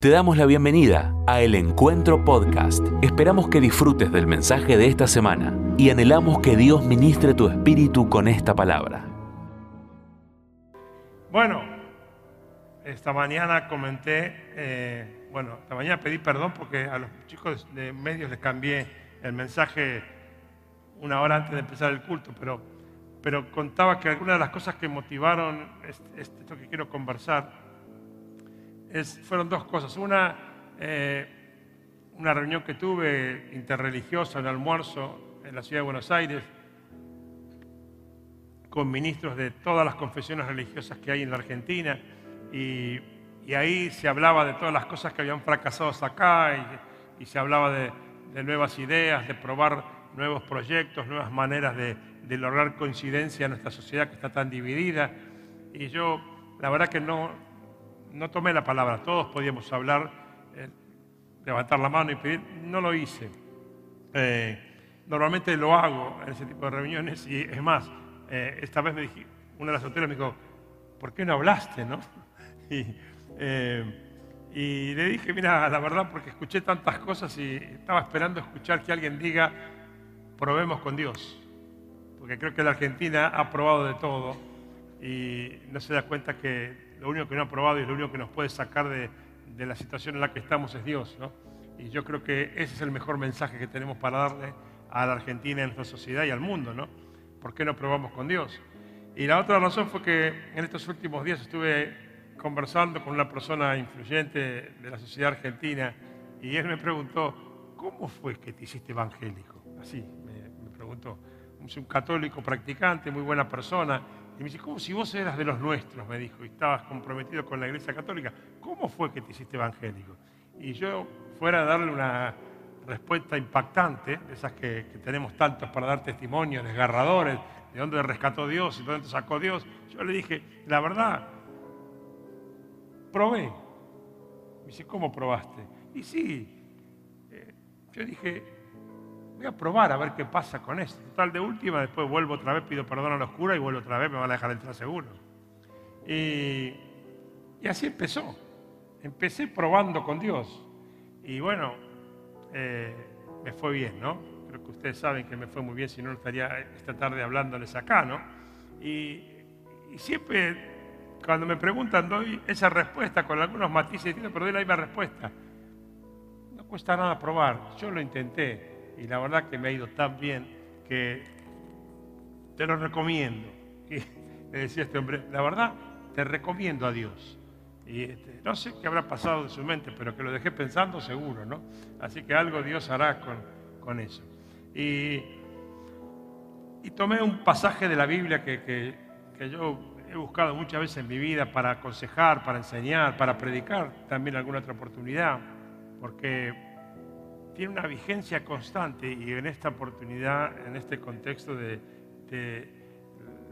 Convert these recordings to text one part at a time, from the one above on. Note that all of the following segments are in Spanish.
Te damos la bienvenida a El Encuentro Podcast. Esperamos que disfrutes del mensaje de esta semana y anhelamos que Dios ministre tu espíritu con esta palabra. Bueno, esta mañana comenté, eh, bueno, esta mañana pedí perdón porque a los chicos de medios les cambié el mensaje una hora antes de empezar el culto, pero, pero contaba que algunas de las cosas que motivaron esto que quiero conversar fueron dos cosas. Una, eh, una reunión que tuve interreligiosa, en almuerzo, en la ciudad de Buenos Aires, con ministros de todas las confesiones religiosas que hay en la Argentina, y, ahí se hablaba de todas las cosas que habían fracasado acá, y, se hablaba de, nuevas ideas, de probar nuevos proyectos, nuevas maneras de, de lograr coincidencia en nuestra sociedad que está tan dividida. Y yo, la verdad que no, no tomé la palabra, todos podíamos hablar, eh, levantar la mano y pedir, no lo hice. Eh, normalmente lo hago en ese tipo de reuniones y es más, eh, esta vez me dije, una de las autoridades me dijo, ¿por qué no hablaste? No? Y, y, le dije, mira, la verdad, porque escuché tantas cosas y estaba esperando escuchar que alguien diga, probemos con Dios, porque creo que la Argentina ha probado de todo y no se da cuenta que lo único que no ha probado y lo único que nos puede sacar de, la situación en la que estamos es Dios. ¿no? Y yo creo que ese es el mejor mensaje que tenemos para darle a la Argentina, a nuestra sociedad y al mundo. ¿no? ¿Por qué no probamos con Dios? Y la otra razón fue que en estos últimos días estuve conversando con una persona influyente de la sociedad argentina y él me preguntó, ¿cómo fue que te hiciste evangélico? Así me preguntó. Un católico practicante, muy buena persona, y me dice, ¿cómo si vos eras de los nuestros? Me dijo, y estabas comprometido con la Iglesia Católica. ¿Cómo fue que te hiciste evangélico? Y yo, fuera a darle una respuesta impactante, de esas que, tenemos tantos para dar testimonios, desgarradores, de dónde rescató Dios y de dónde sacó Dios, yo le dije, la verdad, probé. Me dice, ¿cómo probaste? Y sí, eh, yo dije, voy a probar a ver qué pasa con esto. Total, de última, después vuelvo otra vez, pido perdón a la oscura y vuelvo otra vez, me van a dejar entrar seguro. Y, así empezó. Empecé probando con Dios. Y bueno, eh, me fue bien, ¿no? Creo que ustedes saben que me fue muy bien, si no, estaría esta tarde hablándoles acá, ¿no? Y, siempre, cuando me preguntan, doy esa respuesta con algunos matices, pero doy la misma respuesta. No cuesta nada probar, yo lo intenté y la verdad que me ha ido tan bien que te lo recomiendo. Y le decía este hombre, la verdad, te recomiendo a Dios. Y este, no sé qué habrá pasado de su mente, pero que lo dejé pensando seguro, ¿no? Así que algo Dios hará con, con eso. Y, tomé un pasaje de la Biblia que, que yo he buscado muchas veces en mi vida para aconsejar, para enseñar, para predicar también alguna otra oportunidad, porque tiene una vigencia constante y en esta oportunidad, en este contexto de,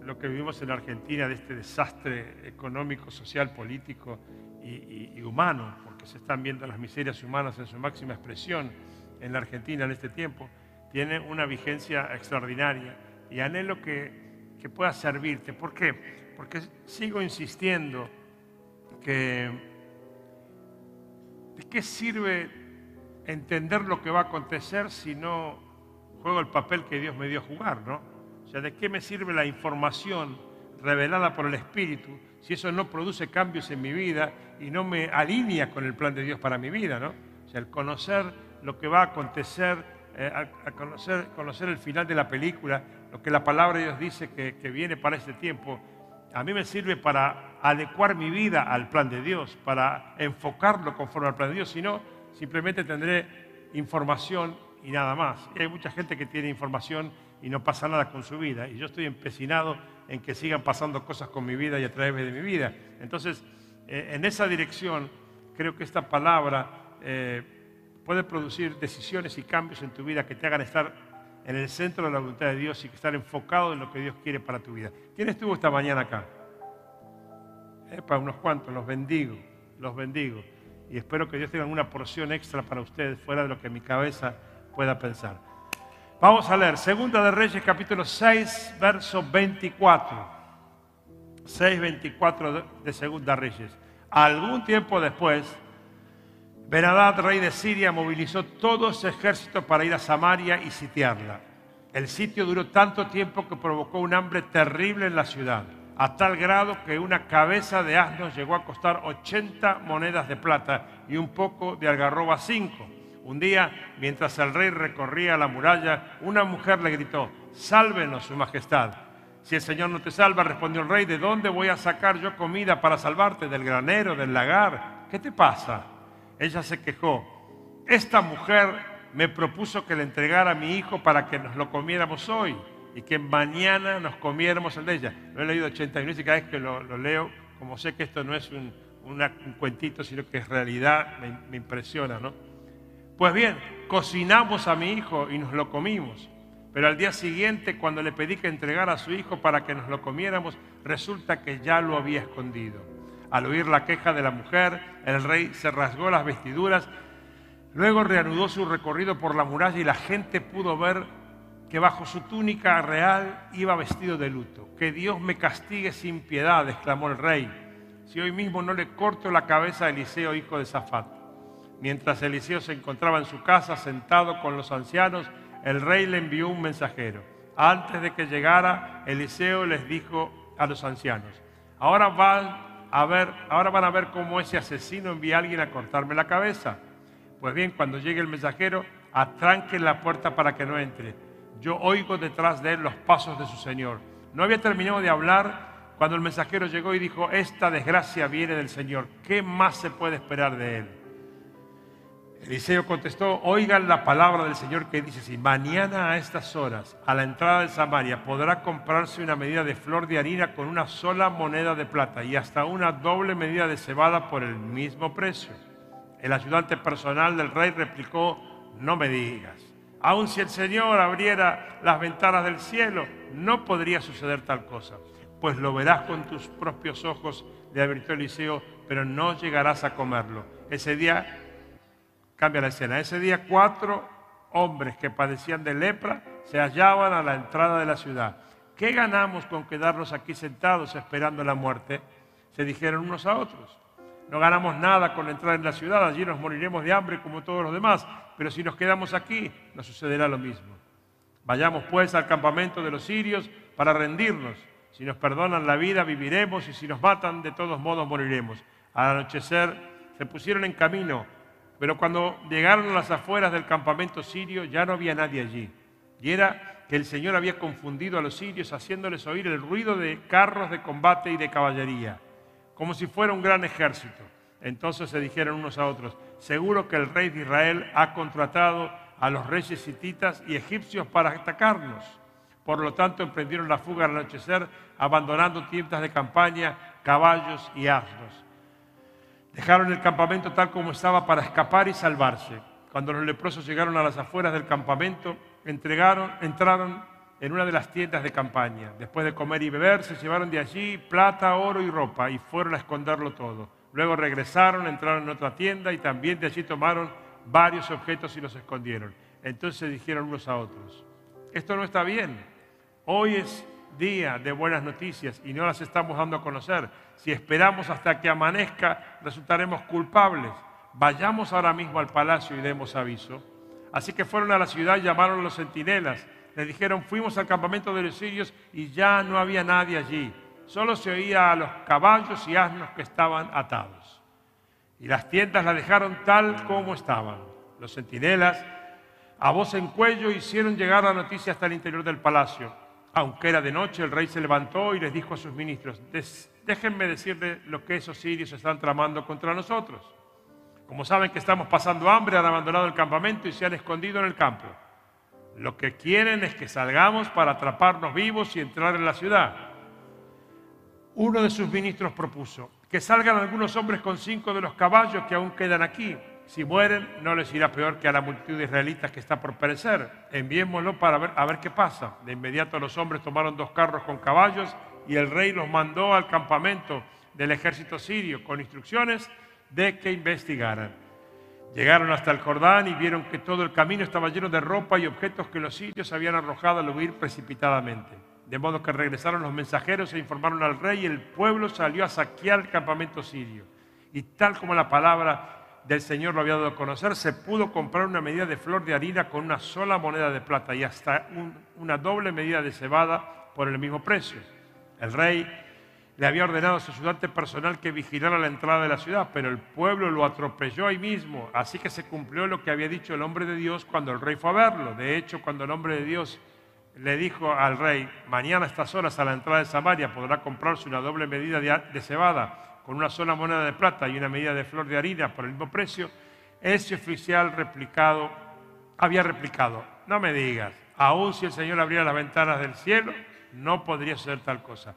lo que vivimos en la Argentina, de este desastre económico, social, político y, humano, porque se están viendo las miserias humanas en su máxima expresión en la Argentina en este tiempo, tiene una vigencia extraordinaria y anhelo que, que pueda servirte. ¿Por qué? Porque sigo insistiendo que ¿de qué sirve entender lo que va a acontecer si no juego el papel que Dios me dio a jugar, ¿no? O sea, ¿de qué me sirve la información revelada por el Espíritu si eso no produce cambios en mi vida y no me alinea con el plan de Dios para mi vida, ¿no? O sea, el conocer lo que va a acontecer, eh, a, conocer, el final de la película, lo que la palabra de Dios dice que, que viene para este tiempo, a mí me sirve para adecuar mi vida al plan de Dios, para enfocarlo conforme al plan de Dios, si no, simplemente tendré información y nada más. Y hay mucha gente que tiene información y no pasa nada con su vida. Y yo estoy empecinado en que sigan pasando cosas con mi vida y a través de mi vida. Entonces, eh, en esa dirección, creo que esta palabra eh, puede producir decisiones y cambios en tu vida que te hagan estar en el centro de la voluntad de Dios y estar enfocado en lo que Dios quiere para tu vida. ¿Quién estuvo esta mañana acá? para unos cuantos, los bendigo, los bendigo y espero que Dios tenga una porción extra para ustedes fuera de lo que mi cabeza pueda pensar. Vamos a leer Segunda de Reyes capítulo 6, verso 24. 6, 24 de Segunda Reyes. Algún tiempo después, Benadad, rey de Siria, movilizó todo su ejército para ir a Samaria y sitiarla. El sitio duró tanto tiempo que provocó un hambre terrible en la ciudad, a tal grado que una cabeza de asno llegó a costar 80 monedas de plata y un poco de algarroba 5. Un día, mientras el rey recorría la muralla, una mujer le gritó, sálvenos, su majestad. Si el Señor no te salva, respondió el rey, ¿de dónde voy a sacar yo comida para salvarte? ¿Del granero, del lagar? ¿Qué te pasa? Ella se quejó, esta mujer me propuso que le entregara a mi hijo para que nos lo comiéramos hoy y que mañana nos comiéramos el de ella. Lo he leído 81 y cada vez que lo, leo, como sé que esto no es un, cuentito, sino que es realidad, me, me impresiona, ¿no? Pues bien, cocinamos a mi hijo y nos lo comimos. Pero al día siguiente, cuando le pedí que entregara a su hijo para que nos lo comiéramos, resulta que ya lo había escondido. Al oír la queja de la mujer, el rey se rasgó las vestiduras Luego reanudó su recorrido por la muralla y la gente pudo ver que bajo su túnica real iba vestido de luto. Que Dios me castigue sin piedad, exclamó el rey, si hoy mismo no le corto la cabeza a Eliseo, hijo de Zafat. Mientras Eliseo se encontraba en su casa sentado con los ancianos, el rey le envió un mensajero. Antes de que llegara, Eliseo les dijo a los ancianos, ahora van a ver, cómo ese asesino envía a alguien a cortarme la cabeza. Pues bien, cuando llegue el mensajero, atranque la puerta para que no entre. Yo oigo detrás de él los pasos de su Señor. No había terminado de hablar cuando el mensajero llegó y dijo, esta desgracia viene del Señor. ¿Qué más se puede esperar de él? Eliseo contestó, oigan la palabra del Señor que dice si mañana a estas horas, a la entrada de Samaria, podrá comprarse una medida de flor de harina con una sola moneda de plata y hasta una doble medida de cebada por el mismo precio. El ayudante personal del rey replicó, no me digas, aun si el Señor abriera las ventanas del cielo, no podría suceder tal cosa, pues lo verás con tus propios ojos, le advirtió Eliseo, pero no llegarás a comerlo. Ese día, cambia la escena, ese día cuatro hombres que padecían de lepra se hallaban a la entrada de la ciudad. ¿Qué ganamos con quedarnos aquí sentados esperando la muerte? Se dijeron unos a otros. No ganamos nada con entrar en la ciudad, allí nos moriremos de hambre como todos los demás, pero si nos quedamos aquí, nos sucederá lo mismo. Vayamos pues al campamento de los sirios para rendirnos. Si nos perdonan la vida, viviremos, y si nos matan, de todos modos moriremos. Al anochecer se pusieron en camino, pero cuando llegaron a las afueras del campamento sirio ya no había nadie allí. Y era que el Señor había confundido a los sirios haciéndoles oír el ruido de carros de combate y de caballería como si fuera un gran ejército. Entonces se dijeron unos a otros, seguro que el rey de Israel ha contratado a los reyes hititas y egipcios para atacarnos. Por lo tanto, emprendieron la fuga al anochecer, abandonando tiendas de campaña, caballos y asnos. Dejaron el campamento tal como estaba para escapar y salvarse. Cuando los leprosos llegaron a las afueras del campamento, entregaron, entraron en una de las tiendas de campaña. Después de comer y beber, se llevaron de allí plata, oro y ropa y fueron a esconderlo todo. Luego regresaron, entraron en otra tienda y también de allí tomaron varios objetos y los escondieron. Entonces dijeron unos a otros, esto no está bien. Hoy es día de buenas noticias y no las estamos dando a conocer. Si esperamos hasta que amanezca, resultaremos culpables. Vayamos ahora mismo al palacio y demos aviso. Así que fueron a la ciudad y llamaron a los centinelas le dijeron, fuimos al campamento de los sirios y ya no había nadie allí. Solo se oía a los caballos y asnos que estaban atados. Y las tiendas las dejaron tal como estaban. Los centinelas, a voz en cuello, hicieron llegar la noticia hasta el interior del palacio. Aunque era de noche, el rey se levantó y les dijo a sus ministros, déjenme decirle lo que esos sirios están tramando contra nosotros. Como saben que estamos pasando hambre, han abandonado el campamento y se han escondido en el campo. Lo que quieren es que salgamos para atraparnos vivos y entrar en la ciudad. Uno de sus ministros propuso que salgan algunos hombres con cinco de los caballos que aún quedan aquí. Si mueren, no les irá peor que a la multitud de israelitas que está por perecer. Enviémoslo para ver, a ver qué pasa. De inmediato los hombres tomaron dos carros con caballos y el rey los mandó al campamento del ejército sirio con instrucciones de que investigaran. Llegaron hasta el Jordán y vieron que todo el camino estaba lleno de ropa y objetos que los sirios habían arrojado al huir precipitadamente. De modo que regresaron los mensajeros e informaron al rey y el pueblo salió a saquear el campamento sirio. Y tal como la palabra del Señor lo había dado a conocer, se pudo comprar una medida de flor de harina con una sola moneda de plata y hasta una doble medida de cebada por el mismo precio. El rey le había ordenado a su ayudante personal que vigilara la entrada de la ciudad, pero el pueblo lo atropelló ahí mismo, así que se cumplió lo que había dicho el hombre de Dios cuando el rey fue a verlo. De hecho, cuando el hombre de Dios le dijo al rey, mañana a estas horas a la entrada de Samaria podrá comprarse una doble medida de cebada con una sola moneda de plata y una medida de flor de harina por el mismo precio, ese oficial había replicado, no me digas, aun si el Señor abriera las ventanas del cielo, no podría ser tal cosa.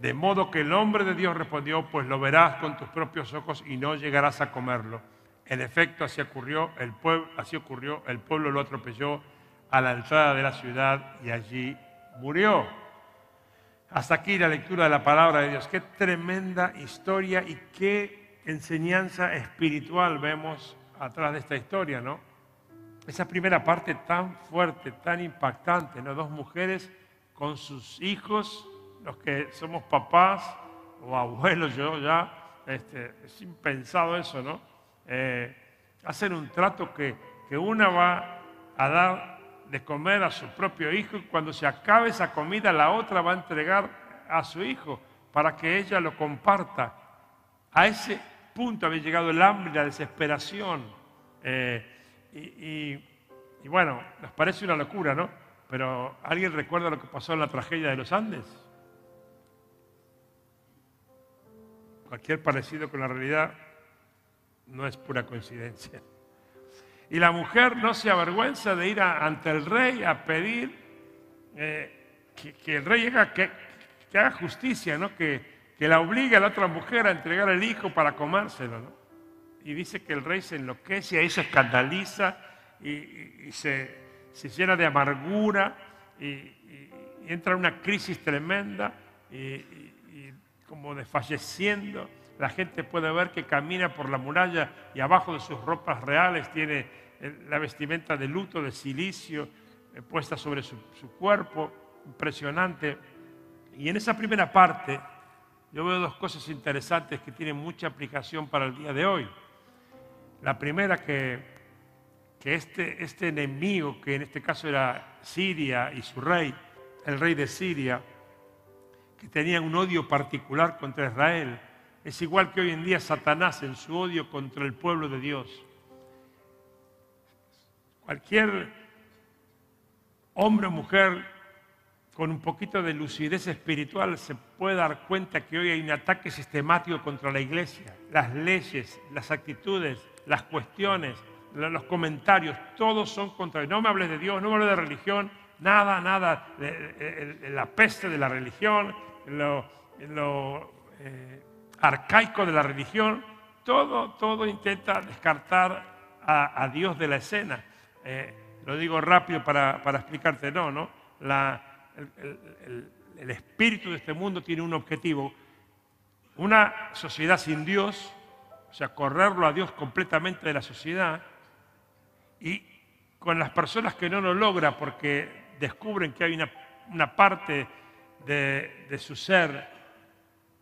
De modo que el hombre de Dios respondió, pues lo verás con tus propios ojos y no llegarás a comerlo. En efecto, así ocurrió, el pueblo, así ocurrió, el pueblo lo atropelló a la entrada de la ciudad y allí murió. Hasta aquí la lectura de la palabra de Dios. Qué tremenda historia y qué enseñanza espiritual vemos atrás de esta historia, ¿no? Esa primera parte tan fuerte, tan impactante, ¿no? Dos mujeres con sus hijos, los que somos papás o abuelos, yo ya, este, es impensado eso, ¿no? Eh, hacen un trato que, que una va a dar de comer a su propio hijo y cuando se acabe esa comida la otra va a entregar a su hijo para que ella lo comparta. A ese punto había llegado el hambre y la desesperación. Eh, y, bueno, nos parece una locura, ¿no? Pero ¿alguien recuerda lo que pasó en la tragedia de los Andes? Cualquier parecido con la realidad no es pura coincidencia. Y la mujer no se avergüenza de ir ante el rey a pedir eh, que, el rey haga, que, haga justicia, ¿no? que, la obligue a la otra mujer a entregar el hijo para comérselo. Y dice que el rey se enloquece, ahí se escandaliza y, se, llena de amargura y, entra en una crisis tremenda como desfalleciendo la gente puede ver que camina por la muralla y abajo de sus ropas reales tiene la vestimenta de luto, de silicio, eh, puesta sobre su, cuerpo, impresionante. Y en esa primera parte yo veo dos cosas interesantes que tienen mucha aplicación para el día de hoy. La primera que, que este, este enemigo, que en este caso era Siria y su rey, el rey de Siria, que tenía un odio particular contra Israel, es igual que hoy en día Satanás en su odio contra el pueblo de Dios. Cualquier hombre o mujer con un poquito de lucidez espiritual se puede dar cuenta que hoy hay un ataque sistemático contra la iglesia. Las leyes, las actitudes, las cuestiones, los comentarios, todos son contra. No me hables de Dios, no me hables de religión, nada, nada. La peste de la religión, lo, eh, arcaico de la religión, todo, todo intenta descartar a, Dios de la escena. Eh, lo digo rápido para, explicarte, no, ¿no? el, el, espíritu de este mundo tiene un objetivo, una sociedad sin Dios, o sea, correrlo a Dios completamente de la sociedad, y con las personas que no lo logra porque descubren que hay una, una parte de, de su ser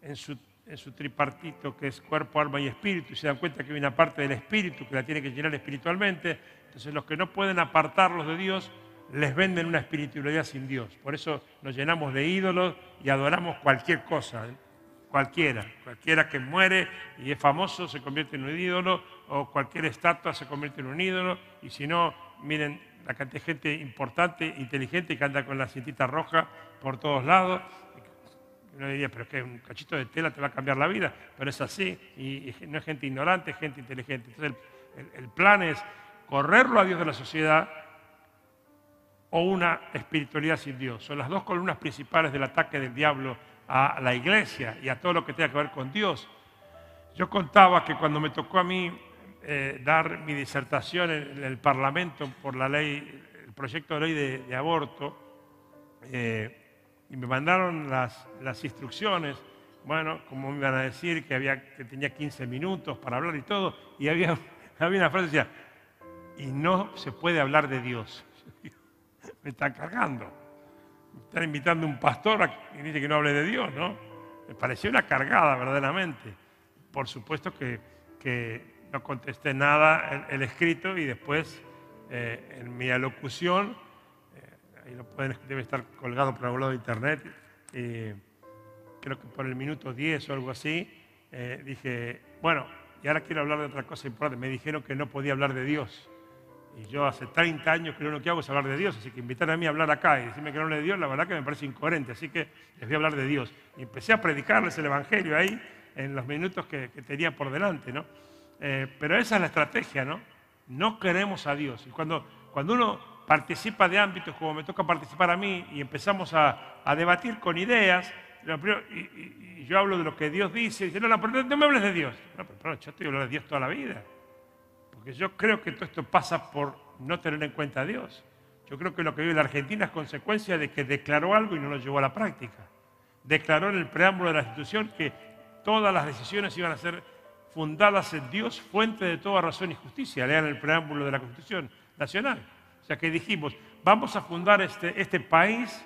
en su en su tripartito que es cuerpo, alma y espíritu y se dan cuenta que hay una parte del espíritu que la tiene que llenar espiritualmente. Entonces los que no pueden apartarlos de Dios les venden una espiritualidad sin Dios. Por eso nos llenamos de ídolos y adoramos cualquier cosa, ¿eh? cualquiera. Cualquiera que muere y es famoso se convierte en un ídolo o cualquier estatua se convierte en un ídolo. Y si no, miren la cantidad de gente importante, inteligente que anda con la cintita roja por todos lados uno diría, pero es que un cachito de tela te va a cambiar la vida, pero es así, y, no es gente ignorante, es gente inteligente. Entonces el, plan es correrlo a Dios de la sociedad o una espiritualidad sin Dios. Son las dos columnas principales del ataque del diablo a la iglesia y a todo lo que tenga que ver con Dios. Yo contaba que cuando me tocó a mí eh, dar mi disertación en, el Parlamento por la ley, el proyecto de ley de, aborto, eh, y me mandaron las, las instrucciones, bueno, como me iban a decir que, había, que tenía 15 minutos para hablar y todo, y había, había una frase que decía, y no se puede hablar de Dios. me están cargando. Me están invitando un pastor y dice que no hable de Dios, ¿no? Me pareció una cargada verdaderamente. Por supuesto que, que no contesté nada en el escrito y después eh, en mi alocución, eh, ahí lo pueden, debe estar colgado por algún lado de internet, creo que por el minuto 10 o algo así, eh, dije, bueno, y ahora quiero hablar de otra cosa importante. Me dijeron que no podía hablar de Dios. Y yo hace 30 años que lo que hago es hablar de Dios, así que invitar a mí a hablar acá y decirme que no le de Dios, la verdad que me parece incoherente, así que les voy a hablar de Dios. Y empecé a predicarles el Evangelio ahí en los minutos que, tenía por delante, ¿no? Eh, pero esa es la estrategia, ¿no? No queremos a Dios. Y cuando, cuando uno participa de ámbitos como me toca participar a mí y empezamos a, a debatir con ideas, y, yo hablo de lo que Dios dice, y dice, no, no, no me hables de Dios. No, pero, yo estoy hablando de Dios toda la vida. Porque yo creo que todo esto pasa por no tener en cuenta a Dios. Yo creo que lo que vive la Argentina es consecuencia de que declaró algo y no lo llevó a la práctica. Declaró en el preámbulo de la institución que todas las decisiones iban a ser fundadas en Dios, fuente de toda razón y justicia. Lean el preámbulo de la Constitución Nacional. O sea que dijimos, vamos a fundar este, este país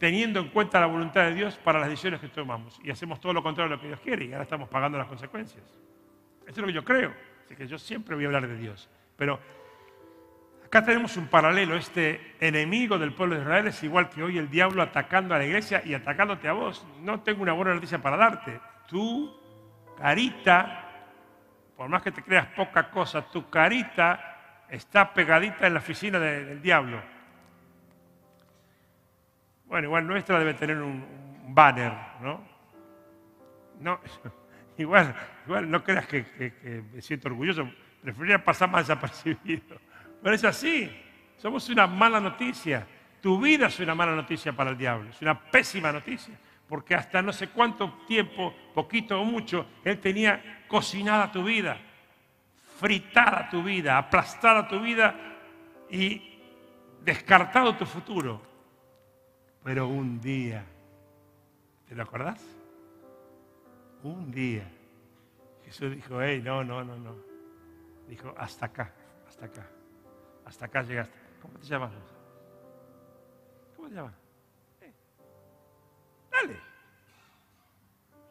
teniendo en cuenta la voluntad de Dios para las decisiones que tomamos. Y hacemos todo lo contrario de lo que Dios quiere y ahora estamos pagando las consecuencias. Eso es lo que yo creo. Así que yo siempre voy a hablar de Dios. Pero acá tenemos un paralelo. Este enemigo del pueblo de Israel es igual que hoy el diablo atacando a la iglesia y atacándote a vos. No tengo una buena noticia para darte. Tu carita, por más que te creas poca cosa, tu carita está pegadita en la oficina del diablo bueno, igual nuestra debe tener un, banner, ¿no? No, igual, igual no creas que, me siento orgulloso, preferiría pasar más desapercibido. Pero es así, somos una mala noticia. Tu vida es una mala noticia para el diablo, es una pésima noticia, porque hasta no sé cuánto tiempo, poquito o mucho, él tenía cocinada tu vida, fritada tu vida, aplastada tu vida y descartado tu futuro. Pero un día, ¿te lo acordás? Un día, Jesús dijo, hey, no, no, no, no. Dijo, hasta acá, hasta acá, hasta acá llegaste. ¿Cómo te llamas ¿Cómo te llamas? Eh, dale.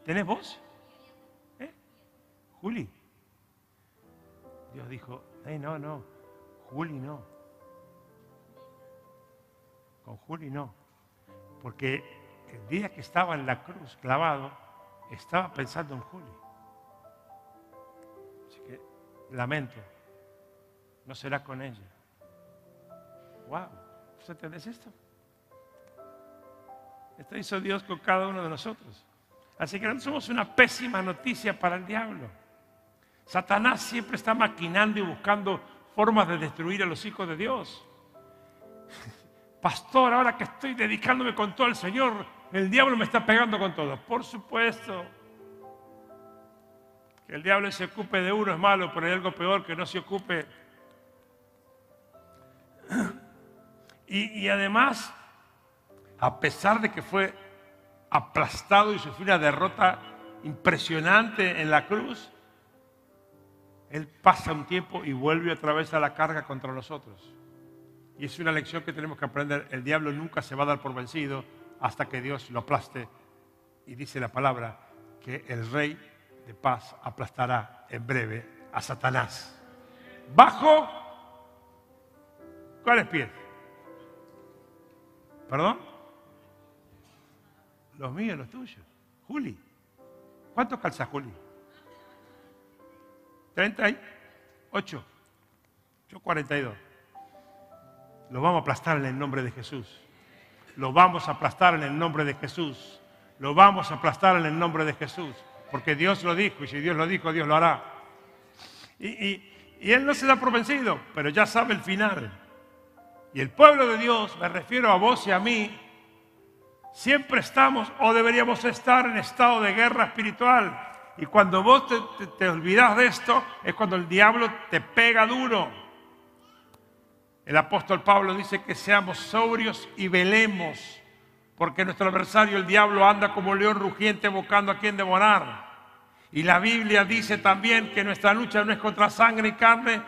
¿Tenés voz? ¿Eh? Juli. Dios dijo, hey, no, no, Juli no. Con Juli no. Porque el día que estaba en la cruz clavado, estaba pensando en Julio. Así que lamento, no será con ella. ¡Wow! ¿Usted entendés esto? Esto hizo Dios con cada uno de nosotros. Así que no somos una pésima noticia para el diablo. Satanás siempre está maquinando y buscando formas de destruir a los hijos de Dios. Pastor, ahora que estoy dedicándome con todo el Señor, el diablo me está pegando con todo. Por supuesto, que el diablo se ocupe de uno es malo, pero hay algo peor que no se ocupe. Y, y además, a pesar de que fue aplastado y sufrió una derrota impresionante en la cruz, él pasa un tiempo y vuelve otra vez a la carga contra nosotros. Y es una lección que tenemos que aprender. El diablo nunca se va a dar por vencido hasta que Dios lo aplaste. Y dice la palabra que el rey de paz aplastará en breve a Satanás. Bajo, ¿cuáles pies? ¿Perdón? Los míos, los tuyos. Juli. ¿Cuánto calza Juli? 38. Yo 42. Lo vamos a aplastar en el nombre de Jesús. Lo vamos a aplastar en el nombre de Jesús. Lo vamos a aplastar en el nombre de Jesús. Porque Dios lo dijo y si Dios lo dijo, Dios lo hará. Y, Él no se da por vencido, pero ya sabe el final. Y el pueblo de Dios, me refiero a vos y a mí, siempre estamos o deberíamos estar en estado de guerra espiritual. Y cuando vos te, te olvidas de esto, es cuando el diablo te pega duro. El apóstol Pablo dice que seamos sobrios y velemos, porque nuestro adversario, el diablo, anda como león rugiente buscando a quien devorar. Y la Biblia dice también que nuestra lucha no es contra sangre y carne,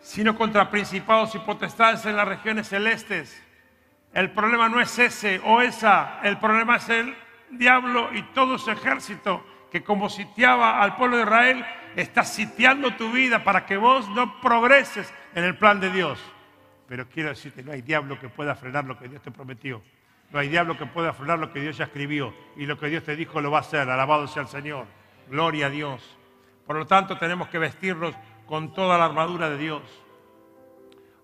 sino contra principados y potestades en las regiones celestes. El problema no es ese o esa, el problema es el diablo y todo su ejército que como sitiaba al pueblo de Israel, está sitiando tu vida para que vos no progreses en el plan de Dios. Pero quiero decirte, no hay diablo que pueda frenar lo que Dios te prometió. No hay diablo que pueda frenar lo que Dios ya escribió. Y lo que Dios te dijo lo va a hacer. Alabado sea el Señor. Gloria a Dios. Por lo tanto, tenemos que vestirnos con toda la armadura de Dios.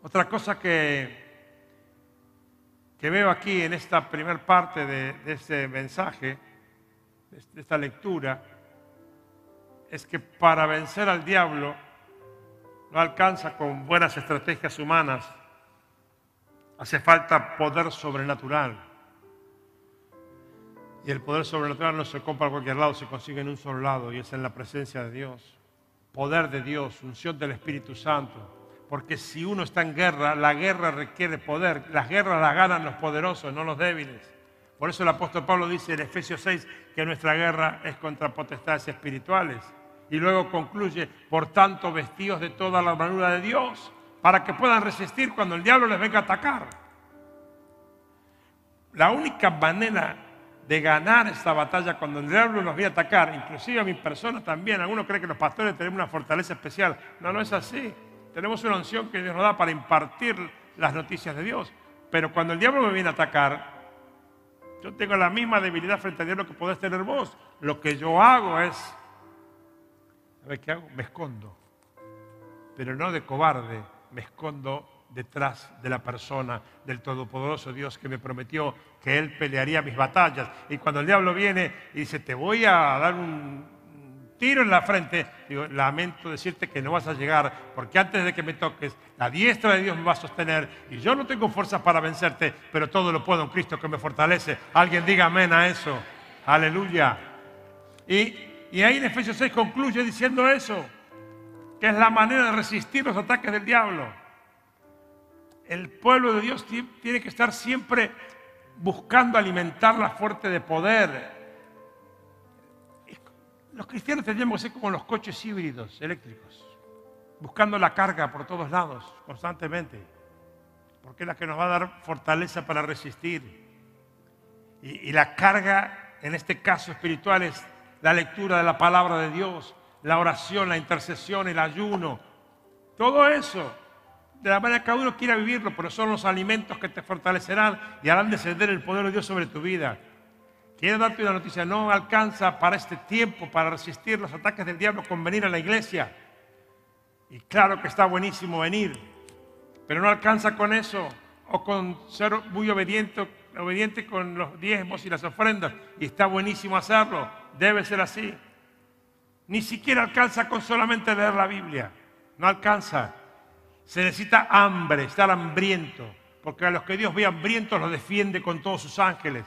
Otra cosa que, que veo aquí en esta primera parte de, de este mensaje, de esta lectura, es que para vencer al diablo no alcanza con buenas estrategias humanas, hace falta poder sobrenatural. Y el poder sobrenatural no se compra a cualquier lado, se consigue en un solo lado y es en la presencia de Dios. Poder de Dios, unción del Espíritu Santo. Porque si uno está en guerra, la guerra requiere poder. Las guerras las ganan los poderosos, no los débiles. Por eso el apóstol Pablo dice en Efesios 6 que nuestra guerra es contra potestades espirituales. Y luego concluye, por tanto, vestidos de toda la armadura de Dios, para que puedan resistir cuando el diablo les venga a atacar. La única manera de ganar esta batalla cuando el diablo nos viene a atacar, inclusive a mi persona también, algunos creen que los pastores tenemos una fortaleza especial. No, no es así. Tenemos una unción que Dios nos da para impartir las noticias de Dios. Pero cuando el diablo me viene a atacar, yo tengo la misma debilidad frente a Dios que podés tener vos. Lo que yo hago es ¿Sabes qué hago? Me escondo. Pero no de cobarde, me escondo detrás de la persona del Todopoderoso Dios que me prometió que Él pelearía mis batallas. Y cuando el diablo viene y dice, te voy a dar un tiro en la frente, digo, lamento decirte que no vas a llegar, porque antes de que me toques, la diestra de Dios me va a sostener y yo no tengo fuerzas para vencerte, pero todo lo puedo en Cristo que me fortalece. Alguien diga amén a eso. Aleluya. Y y ahí en Efesios 6 concluye diciendo eso, que es la manera de resistir los ataques del diablo. El pueblo de Dios tiene que estar siempre buscando alimentar la fuerte de poder. Los cristianos tendríamos que ser como los coches híbridos eléctricos, buscando la carga por todos lados, constantemente, porque es la que nos va a dar fortaleza para resistir. Y, la carga, en este caso espiritual, es la lectura de la palabra de Dios, la oración, la intercesión, el ayuno, todo eso, de la manera que cada uno quiera vivirlo, pero son los alimentos que te fortalecerán y harán descender el poder de Dios sobre tu vida. Quiero darte una noticia, no alcanza para este tiempo, para resistir los ataques del diablo con venir a la iglesia. Y claro que está buenísimo venir, pero no alcanza con eso o con ser muy obediente, obediente con los diezmos y las ofrendas. Y está buenísimo hacerlo debe ser así. Ni siquiera alcanza con solamente leer la Biblia. No alcanza. Se necesita hambre, estar hambriento. Porque a los que Dios ve hambrientos los defiende con todos sus ángeles.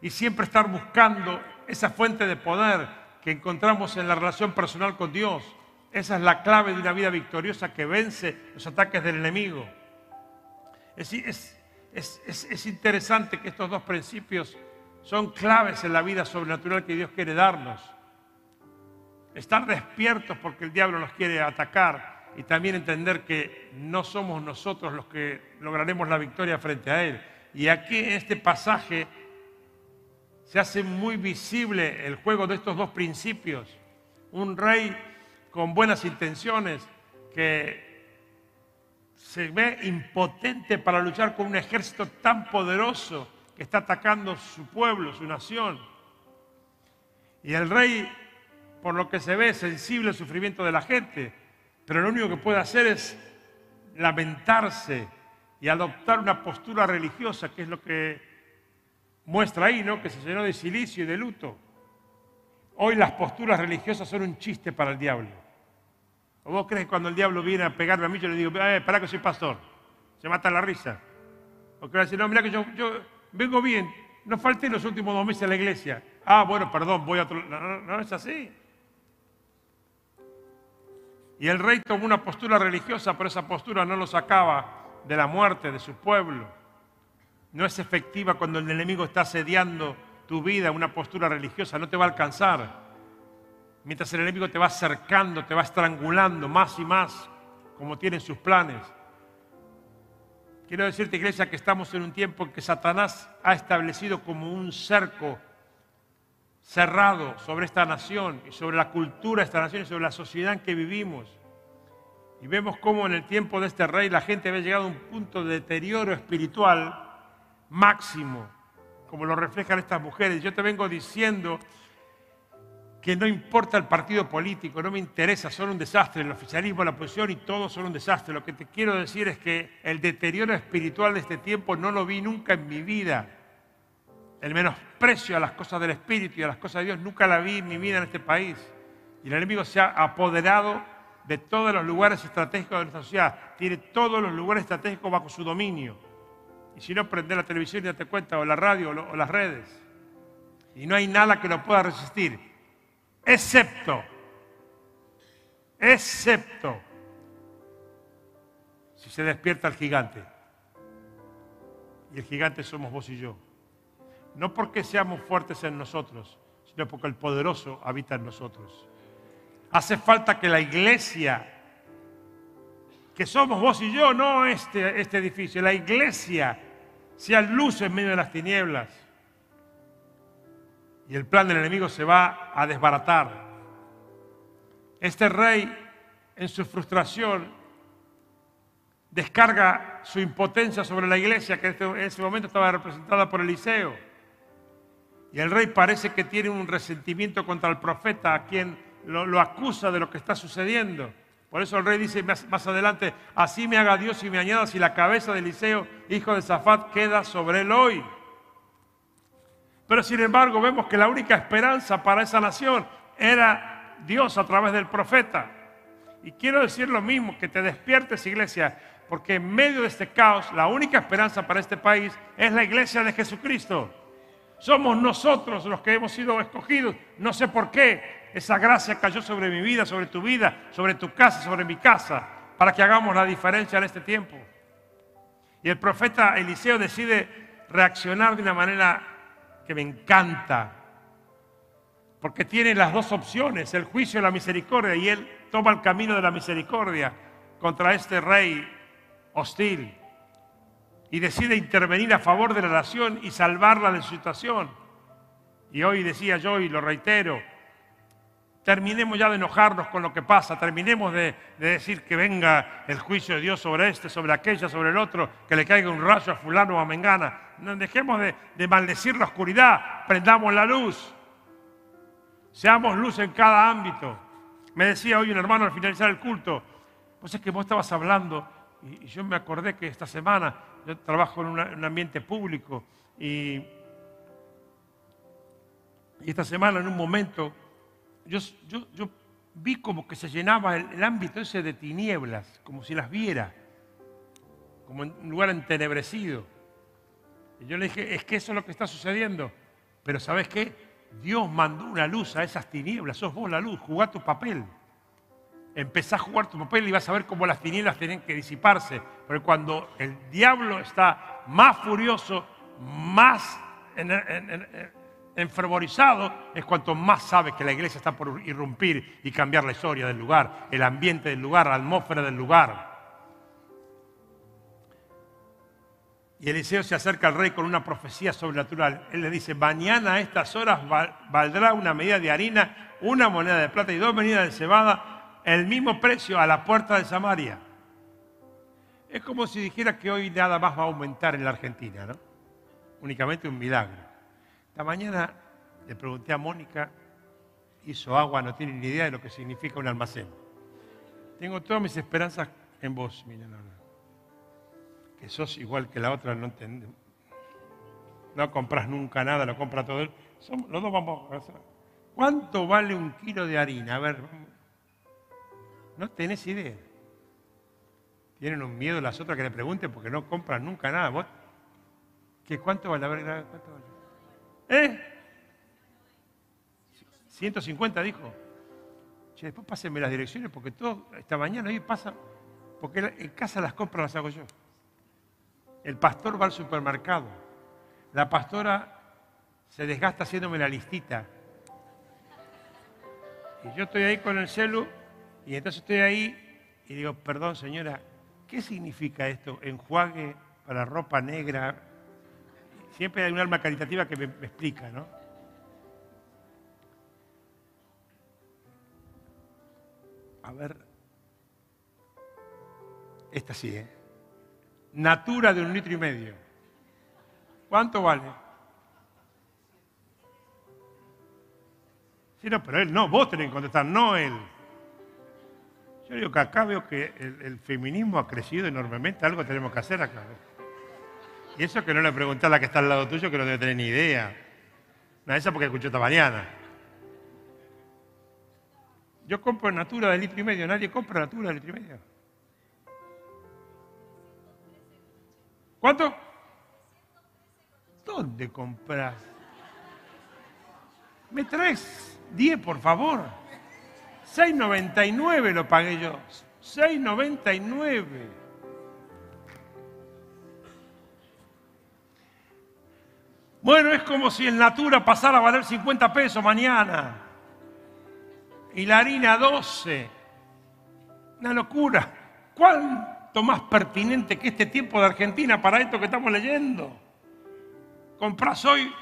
Y siempre estar buscando esa fuente de poder que encontramos en la relación personal con Dios. Esa es la clave de una vida victoriosa que vence los ataques del enemigo. Es, es interesante que estos dos principios son claves en la vida sobrenatural que Dios quiere darnos. Estar despiertos porque el diablo nos quiere atacar y también entender que no somos nosotros los que lograremos la victoria frente a Él. Y aquí en este pasaje se hace muy visible el juego de estos dos principios. Un rey con buenas intenciones que se ve impotente para luchar con un ejército tan poderoso que está atacando su pueblo, su nación. Y el rey, por lo que se ve, sensible al sufrimiento de la gente, pero lo único que puede hacer es lamentarse y adoptar una postura religiosa, que es lo que muestra ahí, ¿no? Que se llenó de silicio y de luto. Hoy las posturas religiosas son un chiste para el diablo. ¿O vos crees que cuando el diablo viene a pegarme a mí, yo le digo, eh, para que soy pastor? Se mata la risa. O que va a decir, no, mira que yo, yo vengo bien, no falté los últimos dos meses a la iglesia. Ah, bueno, perdón, voy a otro... No, no, es así. Y el rey tomó una postura religiosa, pero esa postura no lo sacaba de la muerte de su pueblo. No es efectiva cuando el enemigo está asediando tu vida, una postura religiosa, no te va a alcanzar. Mientras el enemigo te va acercando, te va estrangulando más y más, como tienen sus planes. Quiero decirte, iglesia, que estamos en un tiempo en que Satanás ha establecido como un cerco cerrado sobre esta nación y sobre la cultura de esta nación y sobre la sociedad en que vivimos. Y vemos cómo en el tiempo de este rey la gente había llegado a un punto de deterioro espiritual máximo, como lo reflejan estas mujeres. Yo te vengo diciendo que no importa el partido político, no me interesa, son un desastre, el oficialismo, la oposición y todos son un desastre. Lo que te quiero decir es que el deterioro espiritual de este tiempo no lo vi nunca en mi vida. El menosprecio a las cosas del Espíritu y a las cosas de Dios nunca la vi en mi vida en este país. Y el enemigo se ha apoderado de todos los lugares estratégicos de nuestra sociedad. Tiene todos los lugares estratégicos bajo su dominio. Y si no, prende la televisión y date cuenta, o la radio, o, las redes. Y no hay nada que lo pueda resistir. Excepto, excepto, si se despierta el gigante. Y el gigante somos vos y yo. No porque seamos fuertes en nosotros, sino porque el poderoso habita en nosotros. Hace falta que la iglesia, que somos vos y yo, no este, este edificio, la iglesia sea luz en medio de las tinieblas. Y el plan del enemigo se va a desbaratar. Este rey, en su frustración, descarga su impotencia sobre la iglesia, que en ese momento estaba representada por Eliseo. Y el rey parece que tiene un resentimiento contra el profeta, a quien lo, acusa de lo que está sucediendo. Por eso el rey dice más, adelante, así me haga Dios y me añada si la cabeza de Eliseo, hijo de Zafat, queda sobre él hoy. Pero sin embargo vemos que la única esperanza para esa nación era Dios a través del profeta. Y quiero decir lo mismo, que te despiertes iglesia, porque en medio de este caos la única esperanza para este país es la iglesia de Jesucristo. Somos nosotros los que hemos sido escogidos, no sé por qué, esa gracia cayó sobre mi vida, sobre tu vida, sobre tu casa, sobre mi casa, para que hagamos la diferencia en este tiempo. Y el profeta Eliseo decide reaccionar de una manera que me encanta, porque tiene las dos opciones, el juicio y la misericordia, y él toma el camino de la misericordia contra este rey hostil y decide intervenir a favor de la nación y salvarla de su situación. Y hoy decía yo, y lo reitero, terminemos ya de enojarnos con lo que pasa, terminemos de, decir que venga el juicio de Dios sobre este, sobre aquella, sobre el otro, que le caiga un rayo a fulano o a mengana. No dejemos de, de maldecir la oscuridad, prendamos la luz, seamos luz en cada ámbito. Me decía hoy un hermano al finalizar el culto, pues es que vos estabas hablando y, yo me acordé que esta semana yo trabajo en, un ambiente público y, esta semana en un momento yo, vi como que se llenaba el, ámbito ese de tinieblas, como si las viera, como en un lugar entenebrecido. Y yo le dije, es que eso es lo que está sucediendo. Pero ¿sabes qué? Dios mandó una luz a esas tinieblas, sos vos la luz, jugá tu papel. Empezá a jugar tu papel y vas a ver cómo las tinieblas tienen que disiparse. Porque cuando el diablo está más furioso, más en, enfervorizado es cuanto más sabe que la iglesia está por irrumpir y cambiar la historia del lugar, el ambiente del lugar, la atmósfera del lugar. Y Eliseo se acerca al rey con una profecía sobrenatural. Él le dice, mañana a estas horas valdrá una medida de harina, una moneda de plata y dos medidas de cebada, el mismo precio a la puerta de Samaria. Es como si dijera que hoy nada más va a aumentar en la Argentina, ¿no? Únicamente un milagro. La mañana le pregunté a Mónica, hizo agua, no tiene ni idea de lo que significa un almacén. Tengo todas mis esperanzas en vos, mi Que sos igual que la otra, no entendés. No compras nunca nada, lo compra todo él. los dos vamos a hacer. ¿Cuánto vale un kilo de harina? A ver, no tenés idea. Tienen un miedo las otras que le pregunten porque no compran nunca nada. ¿Vos? ¿Qué, ¿Cuánto vale? ¿cuánto vale? ¿Eh? 150 dijo. Che, después pásenme las direcciones porque todo, esta mañana hoy pasa, porque en casa las compras las hago yo. El pastor va al supermercado. La pastora se desgasta haciéndome la listita. Y yo estoy ahí con el celu y entonces estoy ahí y digo, perdón señora, ¿qué significa esto? Enjuague para ropa negra. Siempre hay un alma caritativa que me, me explica, ¿no? A ver. Esta sí, ¿eh? Natura de un litro y medio. ¿Cuánto vale? Sí, no, pero él no, vos tenés que contestar, no él. Yo digo que acá veo que el, feminismo ha crecido enormemente, algo tenemos que hacer acá. Y eso que no le pregunté a la que está al lado tuyo, que no debe tener ni idea. No, esa porque escuchó esta mañana. Yo compro Natura de litro y medio, nadie compra Natura de litro y medio. ¿Cuánto? ¿Dónde compras? ¿Me traes 10, por favor? 6.99 lo pagué yo. 6.99. Bueno, es como si el Natura pasara a valer 50 pesos mañana. Y la harina 12. Una locura. ¿Cuánto más pertinente que este tiempo de Argentina para esto que estamos leyendo? Comprás hoy.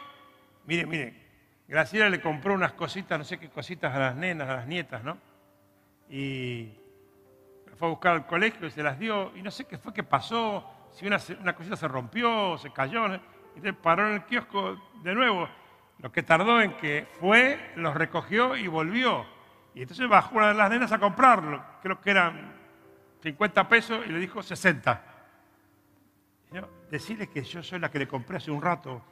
Mire, mire, Graciela le compró unas cositas, no sé qué cositas a las nenas, a las nietas, ¿no? Y fue a buscar al colegio y se las dio, y no sé qué fue que pasó, si una, cosita se rompió, se cayó, y entonces paró en el kiosco de nuevo. Lo que tardó en que fue, los recogió y volvió. Y entonces bajó una de las nenas a comprarlo, creo que eran 50 pesos, y le dijo 60. decirle que yo soy la que le compré hace un rato,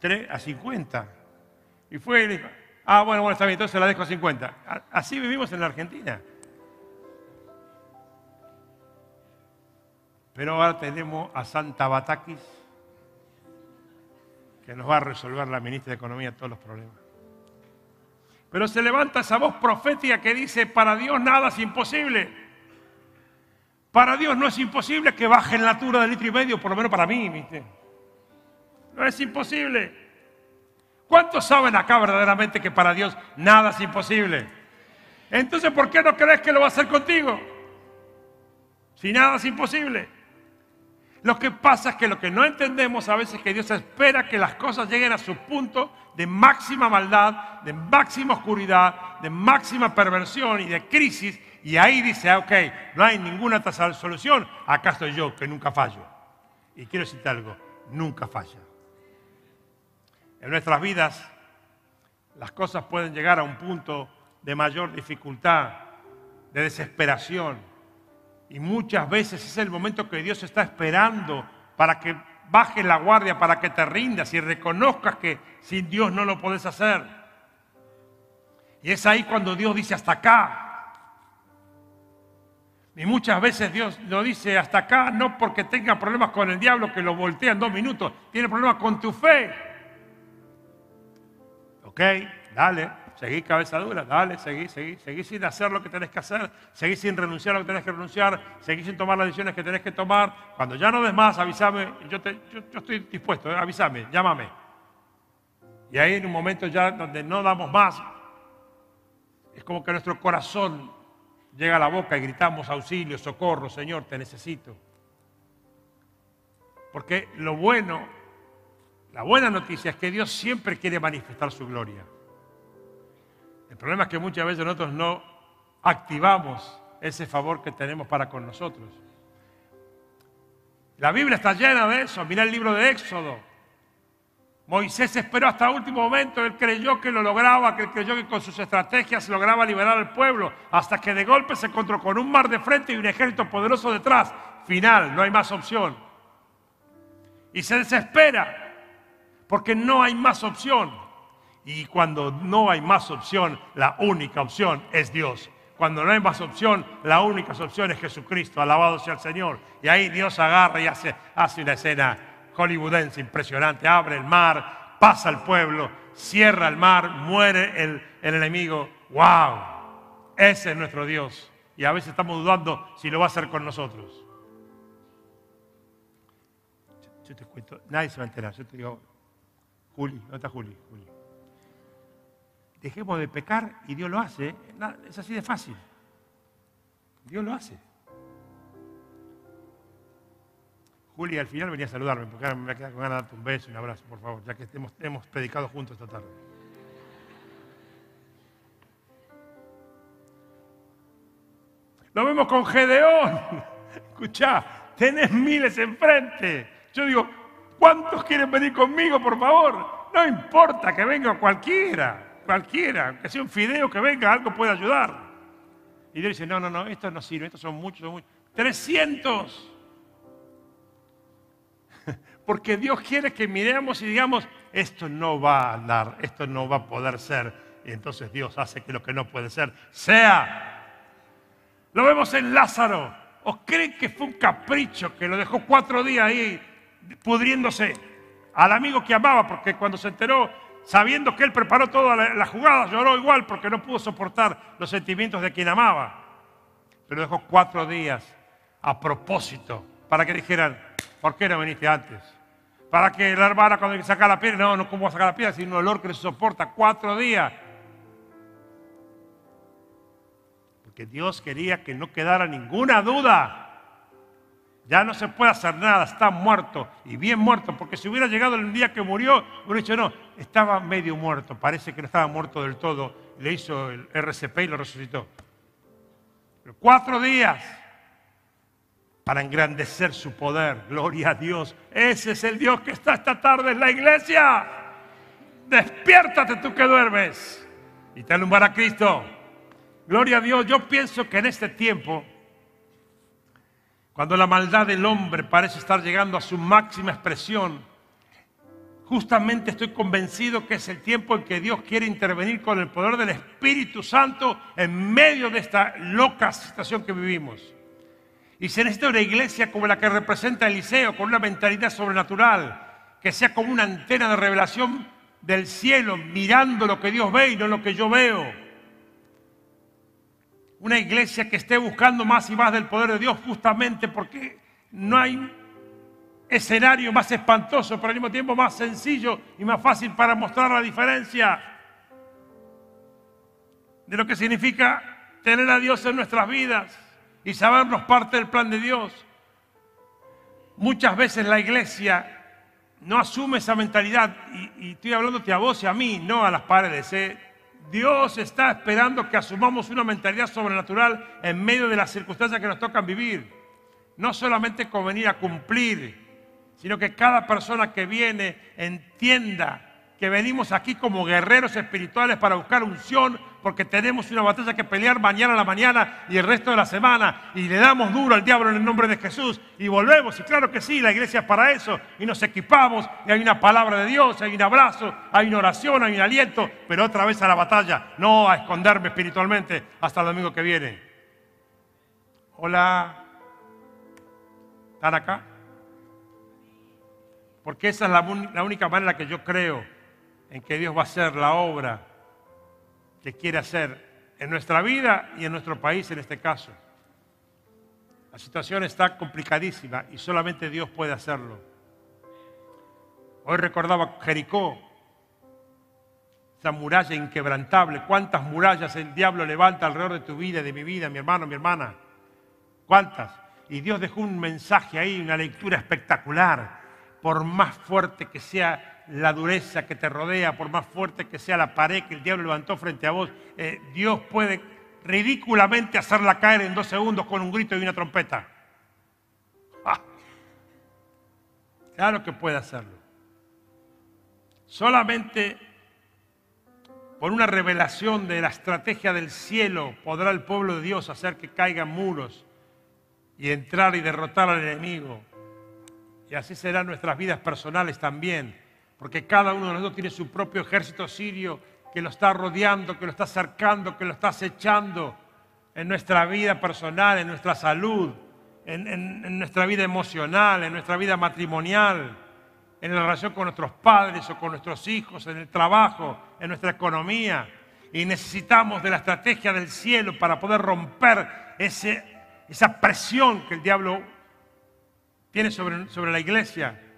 3 a 50. Y fue y dijo, ah, bueno, bueno, está bien, entonces la dejo 50. Así vivimos en la Argentina. Pero ahora tenemos a Santa Batakis, que nos va a resolver la ministra de Economía todos los problemas. Pero se levanta esa voz profética que dice, para Dios nada es imposible. Para Dios no es imposible que baje la altura del litro y medio, por lo menos para mí, ¿viste? No es imposible. ¿Cuántos saben acá verdaderamente que para Dios nada es imposible? Entonces, ¿por qué no crees que lo va a hacer contigo? Si nada es imposible. Lo que pasa es que lo que no entendemos a veces es que Dios espera que las cosas lleguen a su punto de máxima maldad, de máxima oscuridad, de máxima perversión y de crisis. Y ahí dice, ah, ok, no hay ninguna solución, acá estoy yo, que nunca fallo. Y quiero decirte algo, nunca falla. En nuestras vidas las cosas pueden llegar a un punto de mayor dificultad, de desesperación. Y muchas veces es el momento que Dios está esperando para que bajes la guardia, para que te rindas y reconozcas que sin Dios no lo puedes hacer. Y es ahí cuando Dios dice hasta acá. Y muchas veces Dios lo dice hasta acá, no porque tenga problemas con el diablo que lo voltea en dos minutos, tiene problemas con tu fe. Ok, dale, seguí cabeza dura, dale, seguí, seguí, seguí sin hacer lo que tenés que hacer, seguí sin renunciar a lo que tenés que renunciar, seguí sin tomar las decisiones que tenés que tomar. Cuando ya no des más, avísame, yo, yo, estoy dispuesto, eh, avísame, llámame. Y ahí en un momento ya donde no damos más, es como que nuestro corazón llega a la boca y gritamos auxilio, socorro, Señor, te necesito. Porque lo bueno la buena noticia es que Dios siempre quiere manifestar su gloria. El problema es que muchas veces nosotros no activamos ese favor que tenemos para con nosotros. La Biblia está llena de eso. Mira el libro de Éxodo. Moisés esperó hasta el último momento. Él creyó que lo lograba, que creyó que con sus estrategias lograba liberar al pueblo. Hasta que de golpe se encontró con un mar de frente y un ejército poderoso detrás. Final, no hay más opción. Y se desespera porque no hay más opción. Y cuando no hay más opción, la única opción es Dios. Cuando no hay más opción, la única opción es Jesucristo. Alabado sea el Señor. Y ahí Dios agarra y hace, hace una escena hollywoodense impresionante. Abre el mar, pasa el pueblo, cierra el mar, muere el, el enemigo. ¡Wow! Ese es nuestro Dios. Y a veces estamos dudando si lo va a hacer con nosotros. Yo te cuento, nadie se va a enterar. Yo te digo, Juli, ¿dónde está Juli? Juli? Dejemos de pecar y Dios lo hace. Es así de fácil. Dios lo hace. Juli al final venía a saludarme, porque ahora me voy a quedar con ganas de darte un beso un abrazo, por favor, ya que hemos, hemos predicado juntos esta tarde. Lo vemos con Gedeón. Escuchá, tenés miles enfrente. Yo digo, ¿cuántos quieren venir conmigo, por favor? No importa que venga cualquiera, cualquiera, que sea un fideo que venga, algo puede ayudar. Y Dios dice, no, no, no, estos no sirven, estos son muchos, son muchos. 300. Porque Dios quiere que miremos y digamos, esto no va a andar, esto no va a poder ser. Y entonces Dios hace que lo que no puede ser sea. Lo vemos en Lázaro. ¿O creen que fue un capricho que lo dejó cuatro días ahí pudriéndose? Al amigo que amaba, porque cuando se enteró, sabiendo que él preparó toda la, jugada, lloró igual porque no pudo soportar los sentimientos de quien amaba. Pero dejó cuatro días a propósito para que dijeran, ¿por qué no viniste antes? Para que la hermana cuando sacar la piedra, no, no, ¿cómo sacar la piedra? Sin un olor que no se soporta cuatro días. Porque Dios quería que no quedara ninguna duda. Ya no se puede hacer nada, está muerto y bien muerto, porque si hubiera llegado el día que murió, hubiera dicho, no, estaba medio muerto, parece que no estaba muerto del todo. Le hizo el RCP y lo resucitó. Pero cuatro días para engrandecer su poder. Gloria a Dios. Ese es el Dios que está esta tarde en la iglesia. Despiértate tú que duermes y te a Cristo. Gloria a Dios. Yo pienso que en este tiempo, cuando la maldad del hombre parece estar llegando a su máxima expresión, justamente estoy convencido que es el tiempo en que Dios quiere intervenir con el poder del Espíritu Santo en medio de esta loca situación que vivimos. Y se necesita una iglesia como la que representa Eliseo, con una mentalidad sobrenatural, que sea como una antena de revelación del cielo, mirando lo que Dios ve y no lo que yo veo. Una iglesia que esté buscando más y más del poder de Dios justamente porque no hay escenario más espantoso, pero al mismo tiempo más sencillo y más fácil para mostrar la diferencia de lo que significa tener a Dios en nuestras vidas y sabernos parte del plan de Dios. Muchas veces la iglesia no asume esa mentalidad, y, estoy hablándote a vos y a mí, no a las paredes. ¿eh? Dios está esperando que asumamos una mentalidad sobrenatural en medio de las circunstancias que nos tocan vivir. No solamente con venir a cumplir, sino que cada persona que viene entienda que venimos aquí como guerreros espirituales para buscar unción, porque tenemos una batalla que pelear mañana a la mañana y el resto de la semana, y le damos duro al diablo en el nombre de Jesús, y volvemos, y claro que sí, la iglesia es para eso, y nos equipamos, y hay una palabra de Dios, hay un abrazo, hay una oración, hay un aliento, pero otra vez a la batalla, no a esconderme espiritualmente hasta el domingo que viene. Hola, ¿están acá? Porque esa es la, la única manera que yo creo en que Dios va a hacer la obra que quiere hacer en nuestra vida y en nuestro país en este caso. La situación está complicadísima y solamente Dios puede hacerlo. Hoy recordaba Jericó, esa muralla inquebrantable. ¿Cuántas murallas el diablo levanta alrededor de tu vida, de mi vida, mi hermano, mi hermana? ¿Cuántas? Y Dios dejó un mensaje ahí, una lectura espectacular. Por más fuerte que sea la dureza que te rodea, por más fuerte que sea la pared que el diablo levantó frente a vos, eh, Dios puede ridículamente hacerla caer en dos segundos con un grito y una trompeta. Ah. Claro que puede hacerlo. Solamente por una revelación de la estrategia del cielo podrá el pueblo de Dios hacer que caigan muros y entrar y derrotar al enemigo. Y así serán nuestras vidas personales también porque cada uno de nosotros tiene su propio ejército sirio que lo está rodeando, que lo está cercando, que lo está acechando en nuestra vida personal, en nuestra salud, en, nuestra vida emocional, en nuestra vida matrimonial, en la relación con nuestros padres o con nuestros hijos, en el trabajo, en nuestra economía. Y necesitamos de la estrategia del cielo para poder romper esa presión que el diablo tiene sobre, sobre la iglesia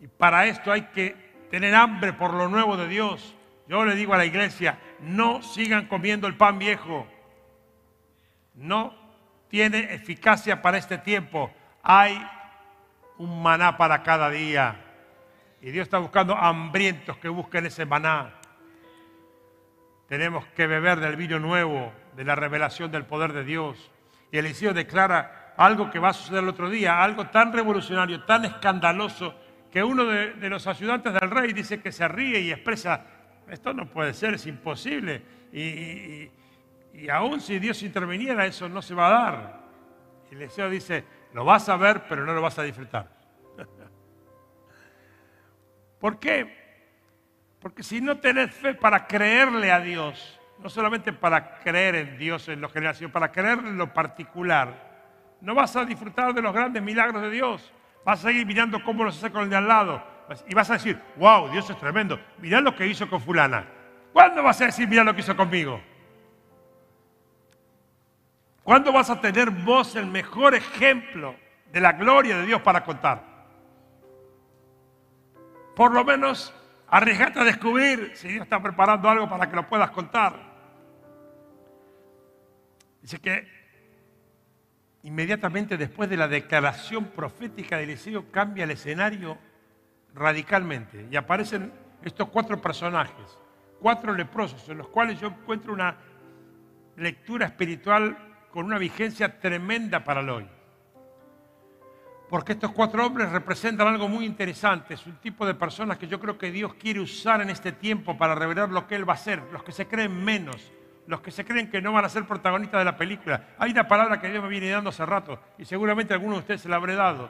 y para esto hay que tener hambre por lo nuevo de Dios. Yo le digo a la iglesia, no sigan comiendo el pan viejo. No tiene eficacia para este tiempo. Hay un maná para cada día. Y Dios está buscando hambrientos que busquen ese maná. Tenemos que beber del vino nuevo de la revelación del poder de Dios. Y Eliseo declara algo que va a suceder el otro día, algo tan revolucionario, tan escandaloso, que uno de, los ayudantes del rey dice que se ríe y expresa, esto no puede ser, es imposible. Y, y, aún si Dios interviniera, eso no se va a dar. Y Eliseo dice, lo vas a ver, pero no lo vas a disfrutar. ¿Por qué? Porque si no tenés fe para creerle a Dios, no solamente para creer en Dios en lo general, sino para creer en lo particular, no vas a disfrutar de los grandes milagros de Dios. Vas a seguir mirando cómo los hace con el de al lado. Y vas a decir, wow, Dios es tremendo. Mirá lo que hizo con fulana. ¿Cuándo vas a decir, mirá lo que hizo conmigo? ¿Cuándo vas a tener vos el mejor ejemplo de la gloria de Dios para contar? Por lo menos Arriesgate a descubrir si Dios está preparando algo para que lo puedas contar. Dice que inmediatamente después de la declaración profética de Eliseo cambia el escenario radicalmente y aparecen estos cuatro personajes, cuatro leprosos, en los cuales yo encuentro una lectura espiritual con una vigencia tremenda para el hoy. Porque estos cuatro hombres representan algo muy interesante. Es un tipo de personas que yo creo que Dios quiere usar en este tiempo para revelar lo que Él va a hacer. Los que se creen menos, los que se creen que no van a ser protagonistas de la película. Hay una palabra que Dios me viene dando hace rato y seguramente alguno de ustedes se la habré dado.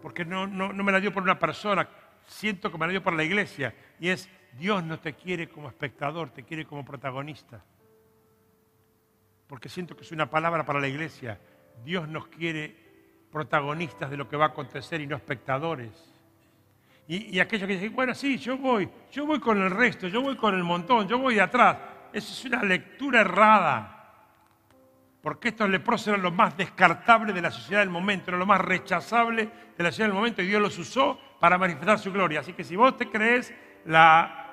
Porque no, no, no me la dio por una persona, siento que me la dio por la iglesia. Y es, Dios no te quiere como espectador, te quiere como protagonista. Porque siento que es una palabra para la iglesia. Dios nos quiere protagonistas de lo que va a acontecer y no espectadores. Y, aquellos que dicen, bueno, sí, yo voy, yo voy con el resto, yo voy con el montón, yo voy de atrás. Eso es una lectura errada. Porque estos leprosos eran los más descartables de la sociedad del momento, eran lo más rechazable de la sociedad del momento y Dios los usó para manifestar su gloria. Así que si vos te crees la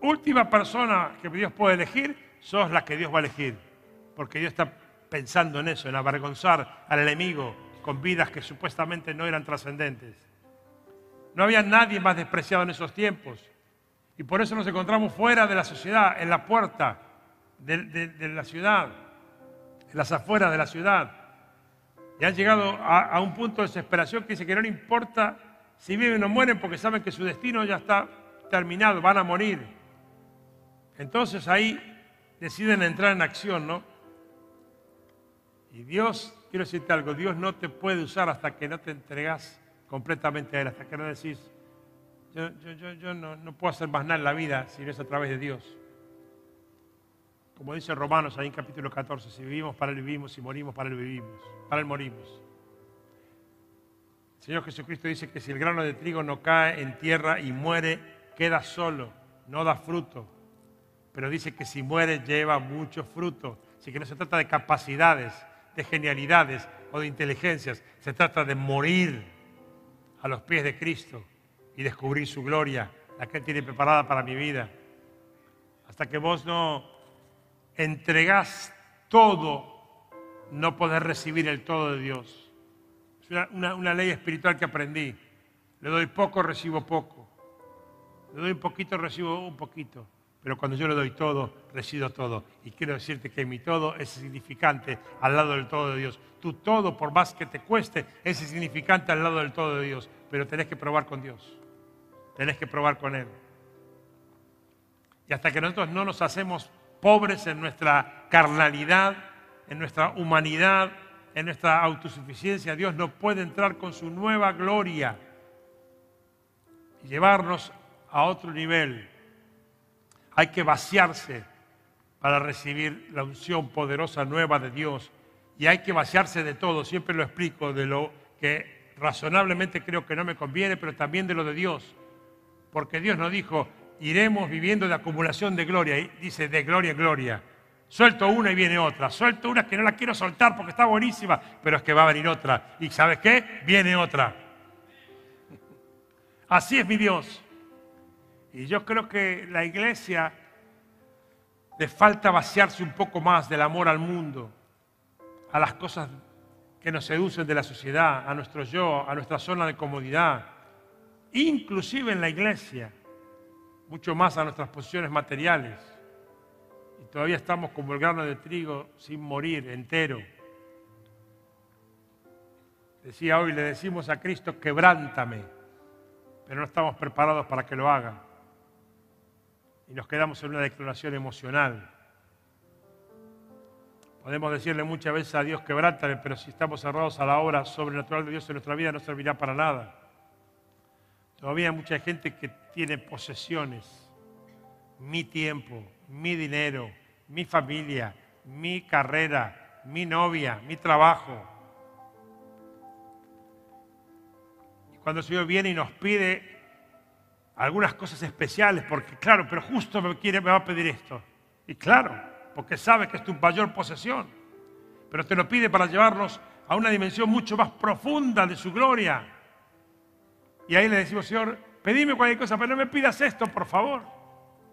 última persona que Dios puede elegir, sos la que Dios va a elegir. Porque Dios está pensando en eso, en avergonzar al enemigo con vidas que supuestamente no eran trascendentes. No había nadie más despreciado en esos tiempos. Y por eso nos encontramos fuera de la sociedad, en la puerta de, la ciudad, en las afueras de la ciudad. Y han llegado a, un punto de desesperación que dice que no le importa si viven o mueren porque saben que su destino ya está terminado, van a morir. Entonces ahí deciden entrar en acción, ¿no? Y Dios, quiero decirte algo, Dios no te puede usar hasta que no te entregas completamente a Él, hasta que no decís, yo, no, puedo hacer más nada en la vida si no es a través de Dios. Como dice Romanos ahí en capítulo 14, si vivimos para Él vivimos, si morimos para Él vivimos, para Él morimos. El Señor Jesucristo dice que si el grano de trigo no cae en tierra y muere, queda solo, no da fruto. Pero dice que si muere lleva mucho fruto. Así que no se trata de capacidades, de genialidades o de inteligencias. Se trata de morir a los pies de Cristo y descubrir su gloria, la que Él tiene preparada para mi vida. Hasta que vos no entregás todo, no podés recibir el todo de Dios. Es una, una ley espiritual que aprendí. Le doy poco, recibo poco. Le doy un poquito, recibo un poquito. Pero cuando yo le doy todo, recibo todo. Y quiero decirte que mi todo es significante al lado del todo de Dios. Tu todo, por más que te cueste, es significante al lado del todo de Dios. Pero tenés que probar con Dios. Tenés que probar con Él. Y hasta que nosotros no nos hacemos pobres en nuestra carnalidad, en nuestra humanidad, en nuestra autosuficiencia, Dios no puede entrar con su nueva gloria y llevarnos a otro nivel hay que vaciarse para recibir la unción poderosa nueva de Dios. Y hay que vaciarse de todo, siempre lo explico, de lo que razonablemente creo que no me conviene, pero también de lo de Dios. Porque Dios nos dijo, iremos viviendo de acumulación de gloria. Y dice, de gloria en gloria. Suelto una y viene otra. Suelto una que no la quiero soltar porque está buenísima, pero es que va a venir otra. ¿Y sabes qué? Viene otra. Así es mi Dios. Y yo creo que la iglesia le falta vaciarse un poco más del amor al mundo, a las cosas que nos seducen de la sociedad, a nuestro yo, a nuestra zona de comodidad, inclusive en la iglesia, mucho más a nuestras posiciones materiales. Y todavía estamos como el grano de trigo sin morir entero. Decía hoy, le decimos a Cristo, quebrántame, pero no estamos preparados para que lo haga. Y nos quedamos en una declaración emocional. Podemos decirle muchas veces a Dios, quebrántame, pero si estamos cerrados a la obra sobrenatural de Dios en nuestra vida no servirá para nada. Todavía hay mucha gente que tiene posesiones, mi tiempo, mi dinero, mi familia, mi carrera, mi novia, mi trabajo. Y cuando el Señor viene y nos pide algunas cosas especiales, porque claro, pero justo me, quiere, me va a pedir esto. Y claro, porque sabe que es tu mayor posesión, pero te lo pide para llevarnos a una dimensión mucho más profunda de su gloria. Y ahí le decimos, Señor, pedime cualquier cosa, pero no me pidas esto, por favor.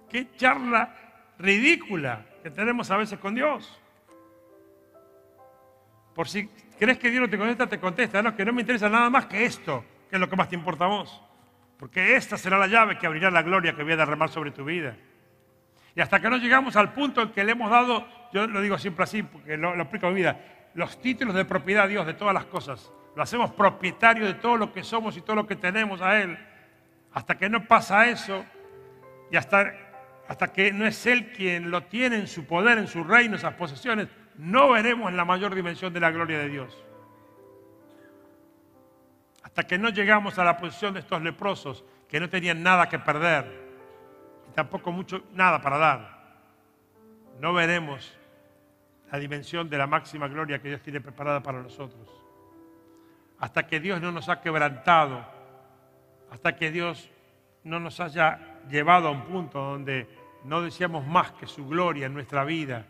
Qué charla ridícula que tenemos a veces con Dios. Por si crees que Dios no te contesta, te contesta. No, que no me interesa nada más que esto, que es lo que más te importa a vos. Porque esta será la llave que abrirá la gloria que voy a derramar sobre tu vida. Y hasta que no llegamos al punto en que le hemos dado, yo lo digo siempre así, porque lo, lo aplico a mi vida, los títulos de propiedad a Dios de todas las cosas. Lo hacemos propietario de todo lo que somos y todo lo que tenemos a Él. Hasta que no pasa eso y hasta hasta que no es Él quien lo tiene en su poder, en su reino, esas posesiones, no veremos la mayor dimensión de la gloria de Dios. Hasta que no llegamos a la posición de estos leprosos que no tenían nada que perder y tampoco mucho nada para dar, no veremos la dimensión de la máxima gloria que Dios tiene preparada para nosotros. Hasta que Dios no nos ha quebrantado, hasta que Dios no nos haya llevado a un punto donde no deseamos más que su gloria en nuestra vida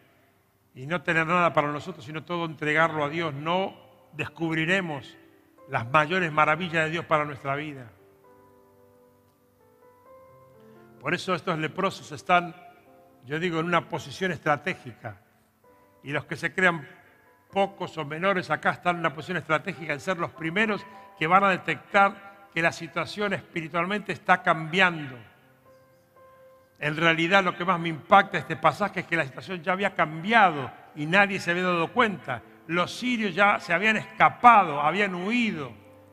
y no tener nada para nosotros, sino todo entregarlo a Dios, no descubriremos las mayores maravillas de Dios para nuestra vida. Por eso estos leprosos están, yo digo, en una posición estratégica. Y los que se crean pocos o menores acá están en una posición estratégica en ser los primeros que van a detectar que la situación espiritualmente está cambiando en realidad lo que más me impacta de este pasaje es que la situación ya había cambiado y nadie se había dado cuenta. Los sirios ya se habían escapado, habían huido.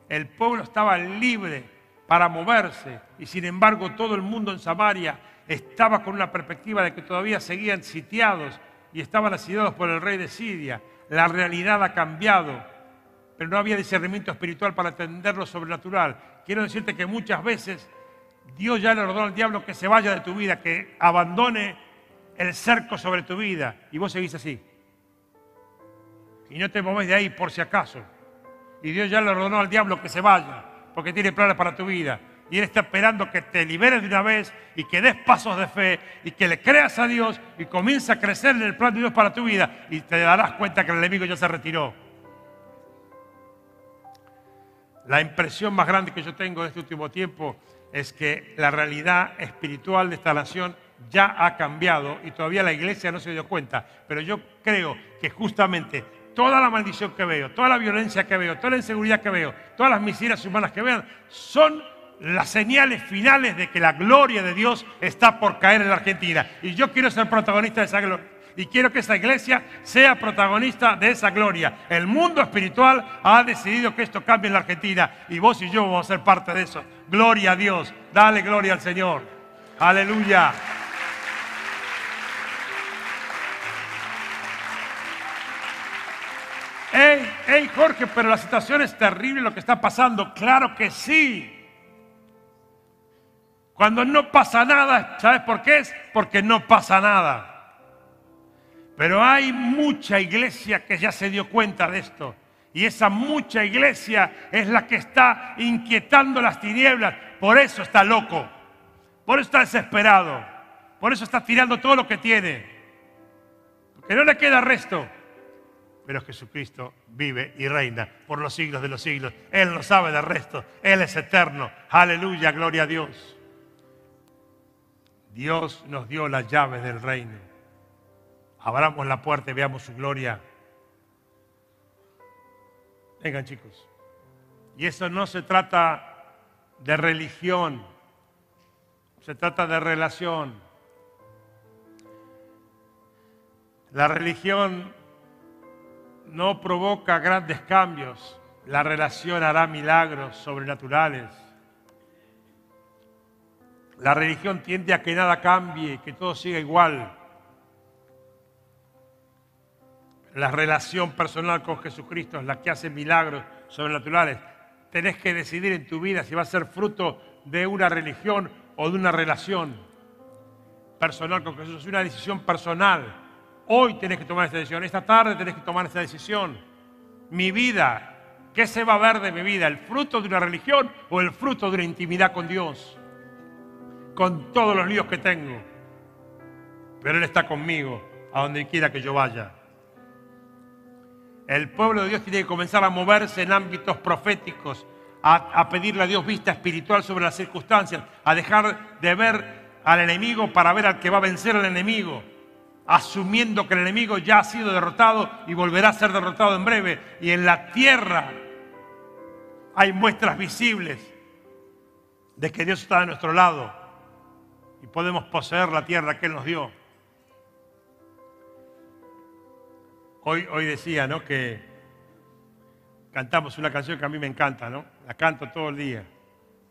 El pueblo estaba libre para moverse y sin embargo todo el mundo en Samaria estaba con una perspectiva de que todavía seguían sitiados y estaban asediados por el rey de Siria. La realidad ha cambiado, pero no había discernimiento espiritual para entender lo sobrenatural. Quiero decirte que muchas veces Dios ya le ordenó al diablo que se vaya de tu vida, que abandone el cerco sobre tu vida. Y vos seguís así. Y no te moves de ahí por si acaso. Y Dios ya le ordenó al diablo que se vaya, porque tiene planes para tu vida. Y Él está esperando que te liberes de una vez y que des pasos de fe y que le creas a Dios y comienza a crecer en el plan de Dios para tu vida. Y te darás cuenta que el enemigo ya se retiró. La impresión más grande que yo tengo de este último tiempo es que la realidad espiritual de esta nación ya ha cambiado y todavía la iglesia no se dio cuenta. Pero yo creo que justamente toda la maldición que veo, toda la violencia que veo, toda la inseguridad que veo, todas las miserias humanas que vean, son las señales finales de que la gloria de Dios está por caer en la Argentina. Y yo quiero ser protagonista de esa gloria y quiero que esta iglesia sea protagonista de esa gloria. El mundo espiritual ha decidido que esto cambie en la Argentina y vos y yo vamos a ser parte de eso. Gloria a Dios, dale gloria al Señor. Aleluya. Hey, hey Jorge, pero la situación es terrible lo que está pasando. Claro que sí. Cuando no pasa nada, ¿sabes por qué es? Porque no pasa nada. Pero hay mucha iglesia que ya se dio cuenta de esto. Y esa mucha iglesia es la que está inquietando las tinieblas. Por eso está loco. Por eso está desesperado. Por eso está tirando todo lo que tiene. Porque no le queda resto. Pero Jesucristo vive y reina por los siglos de los siglos. Él no sabe del resto. Él es eterno. Aleluya, gloria a Dios. Dios nos dio las llaves del reino abramos la puerta y veamos su gloria. Vengan chicos. Y eso no se trata de religión, se trata de relación. La religión no provoca grandes cambios, la relación hará milagros sobrenaturales. La religión tiende a que nada cambie, que todo siga igual. La relación personal con Jesucristo es la que hace milagros sobrenaturales. Tenés que decidir en tu vida si va a ser fruto de una religión o de una relación personal con Jesús. Es una decisión personal. Hoy tenés que tomar esta decisión. Esta tarde tenés que tomar esta decisión. Mi vida, ¿qué se va a ver de mi vida? ¿El fruto de una religión o el fruto de una intimidad con Dios? Con todos los líos que tengo. Pero Él está conmigo a donde quiera que yo vaya. El pueblo de Dios tiene que comenzar a moverse en ámbitos proféticos, a, pedirle a Dios vista espiritual sobre las circunstancias, a dejar de ver al enemigo para ver al que va a vencer al enemigo, asumiendo que el enemigo ya ha sido derrotado y volverá a ser derrotado en breve. Y en la tierra hay muestras visibles de que Dios está a nuestro lado y podemos poseer la tierra que Él nos dio. Hoy, hoy decía, ¿no? Que cantamos una canción que a mí me encanta, ¿no? La canto todo el día.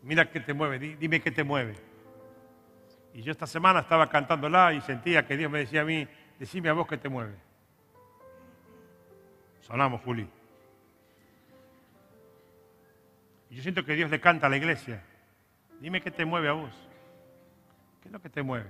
Mira qué te mueve, dime qué te mueve. Y yo esta semana estaba cantándola y sentía que Dios me decía a mí, decime a vos qué te mueve. Sonamos, Juli. Y yo siento que Dios le canta a la iglesia. Dime qué te mueve a vos. ¿Qué es lo que te mueve?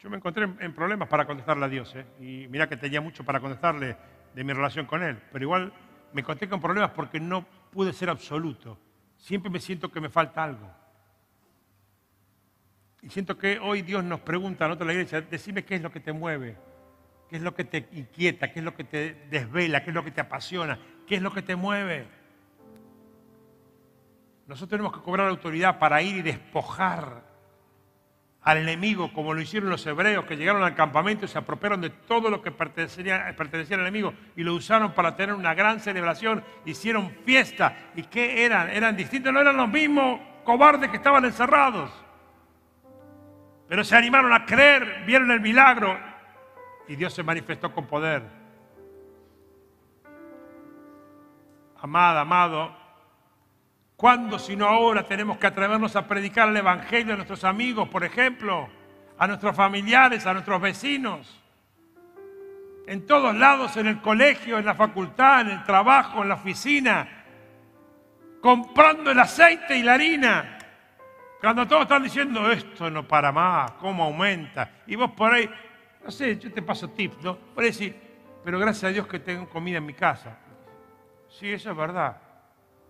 Yo me encontré en problemas para contestarle a Dios, ¿eh? y mira que tenía mucho para contestarle de mi relación con Él, pero igual me encontré con problemas porque no pude ser absoluto. Siempre me siento que me falta algo. Y siento que hoy Dios nos pregunta a nosotros la iglesia, decime qué es lo que te mueve, qué es lo que te inquieta, qué es lo que te desvela, qué es lo que te apasiona, qué es lo que te mueve. Nosotros tenemos que cobrar autoridad para ir y despojar al enemigo, como lo hicieron los hebreos que llegaron al campamento y se apropiaron de todo lo que pertenecía, pertenecía, al enemigo y lo usaron para tener una gran celebración, hicieron fiesta. ¿Y qué eran? Eran distintos, no eran los mismos cobardes que estaban encerrados. Pero se animaron a creer, vieron el milagro y Dios se manifestó con poder. Amada, amado, ¿Cuándo, si no ahora, tenemos que atrevernos a predicar el Evangelio a nuestros amigos, por ejemplo, a nuestros familiares, a nuestros vecinos? En todos lados, en el colegio, en la facultad, en el trabajo, en la oficina, comprando el aceite y la harina. Cuando todos están diciendo, esto no para más, ¿cómo aumenta? Y vos por ahí, no sé, yo te paso tips, ¿no? Por decir, pero gracias a Dios que tengo comida en mi casa. Sí, eso es verdad.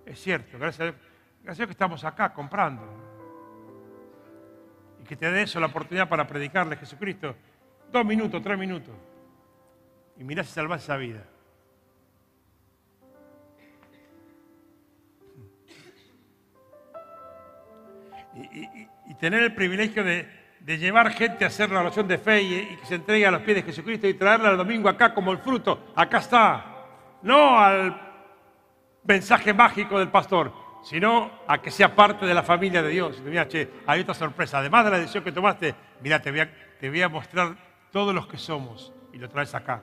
Es cierto, gracias a Dios, gracias que estamos acá comprando. Y que te dé eso la oportunidad para predicarle a Jesucristo. Dos minutos, tres minutos. Y mirá si salvás esa vida. Y, tener el privilegio de, llevar gente a hacer la oración de fe y, y, que se entregue a los pies de Jesucristo y traerla el domingo acá como el fruto. Acá está. No al mensaje mágico del pastor, sino a que sea parte de la familia de Dios. Mira, che, hay otra sorpresa. Además de la decisión que tomaste, mira, te voy a, mostrar todos los que somos y lo traes acá.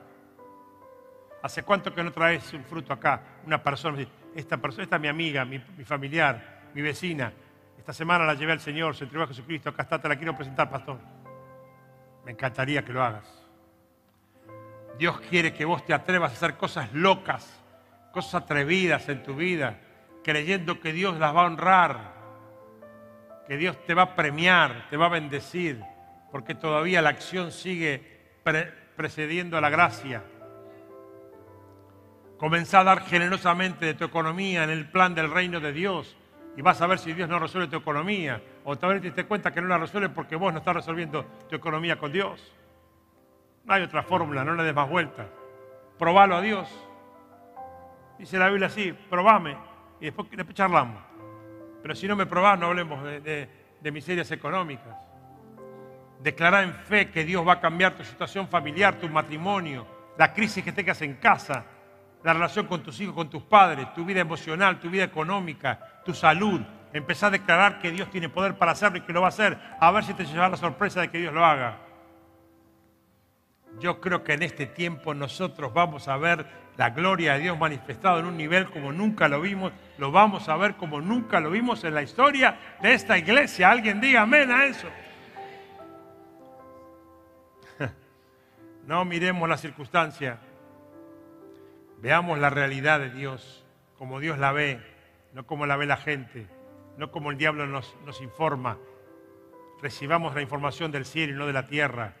¿Hace cuánto que no traes un fruto acá? Una persona, esta persona, esta es mi amiga, mi, familiar, mi vecina. Esta semana la llevé al Señor, se entregó a Jesucristo, acá está, te la quiero presentar, pastor. Me encantaría que lo hagas. Dios quiere que vos te atrevas a hacer cosas locas cosas atrevidas en tu vida, creyendo que Dios las va a honrar, que Dios te va a premiar, te va a bendecir, porque todavía la acción sigue precediendo a la gracia. Comenzá a dar generosamente de tu economía en el plan del reino de Dios y vas a ver si Dios no resuelve tu economía. O tal vez te das cuenta que no la resuelve porque vos no estás resolviendo tu economía con Dios. No hay otra fórmula, no le des más vueltas. Probalo a Dios. Dice la Biblia así, probame y después, charlamos. Pero si no me probás, no hablemos de, miserias económicas. Declara en fe que Dios va a cambiar tu situación familiar, tu matrimonio, la crisis que tengas en casa, la relación con tus hijos, con tus padres, tu vida emocional, tu vida económica, tu salud. Empezá a declarar que Dios tiene poder para hacerlo y que lo va a hacer. A ver si te llevas la sorpresa de que Dios lo haga. Yo creo que en este tiempo nosotros vamos a ver la gloria de Dios manifestado en un nivel como nunca lo vimos. Lo vamos a ver como nunca lo vimos en la historia de esta iglesia. Alguien diga amén a eso. No miremos la circunstancia. Veamos la realidad de Dios como Dios la ve, no como la ve la gente no como el diablo nos, informa. Recibamos la información del cielo y no de la tierra.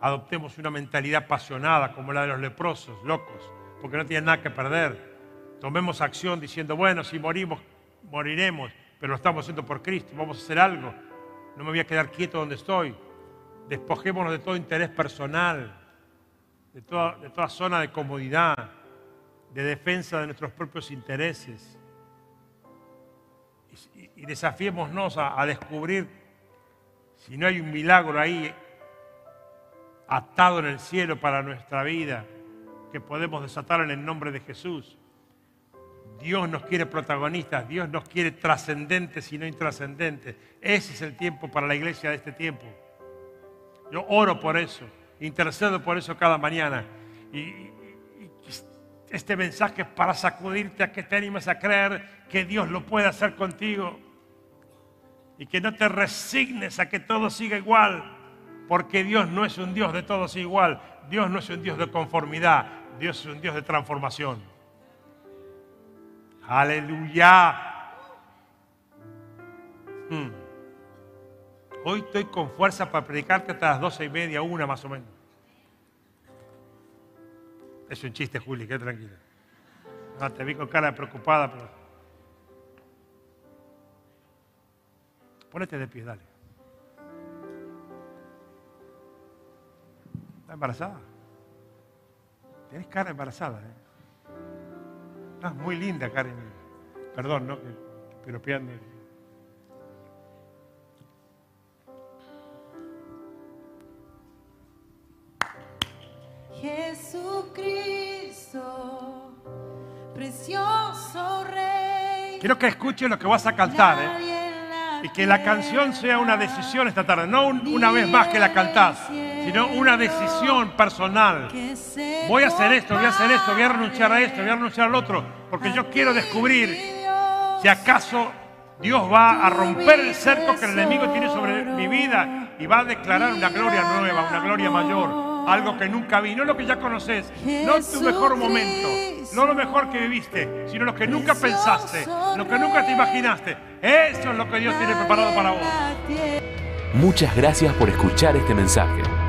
Adoptemos una mentalidad apasionada como la de los leprosos, locos, porque no tienen nada que perder. Tomemos acción diciendo, bueno, si morimos, moriremos, pero lo estamos haciendo por Cristo, vamos a hacer algo. No me voy a quedar quieto donde estoy. Despojémonos de todo interés personal, de toda, zona de comodidad, de defensa de nuestros propios intereses y desafiémonos a descubrir si no hay un milagro ahí atado en el cielo para nuestra vida que podemos desatar en el nombre de Jesús. Dios nos quiere protagonistas, Dios nos quiere trascendentes y no intrascendentes. Ese es el tiempo para la iglesia de este tiempo. Yo oro por eso, intercedo por eso cada mañana. Y, este mensaje es para sacudirte a que te animes a creer que Dios lo puede hacer contigo y que no te resignes a que todo siga igual, porque Dios no es un Dios de todos igual, Dios no es un Dios de conformidad, Dios es un Dios de transformación. Aleluya. Hmm. Hoy estoy con fuerza para predicarte hasta las doce y media, una más o menos. Es un chiste, Juli, qué tranquila. No, te vi con cara preocupada, pero Ponete de pie, dale. ¿Está embarazada? Tienes cara embarazada, ¿eh? Estás muy linda, Karen. Perdón, ¿no? Pero piando. Jesucristo, precioso Rey. Quiero que escuchen lo que vas a cantar, ¿eh? y que la canción sea una decisión esta tarde, no una vez más que la cantás, sino una decisión personal. Voy a hacer esto, voy a hacer esto, voy a renunciar a esto, voy a renunciar al otro, porque yo quiero descubrir si acaso Dios va a romper el cerco que el enemigo tiene sobre mi vida y va a declarar una gloria nueva, una gloria mayor, algo que nunca vi, no lo que ya conoces, no tu mejor momento, no lo mejor que viviste, sino lo que nunca pensaste, lo que nunca te imaginaste. Eso es lo que Dios tiene preparado para vos. Muchas gracias por escuchar este mensaje.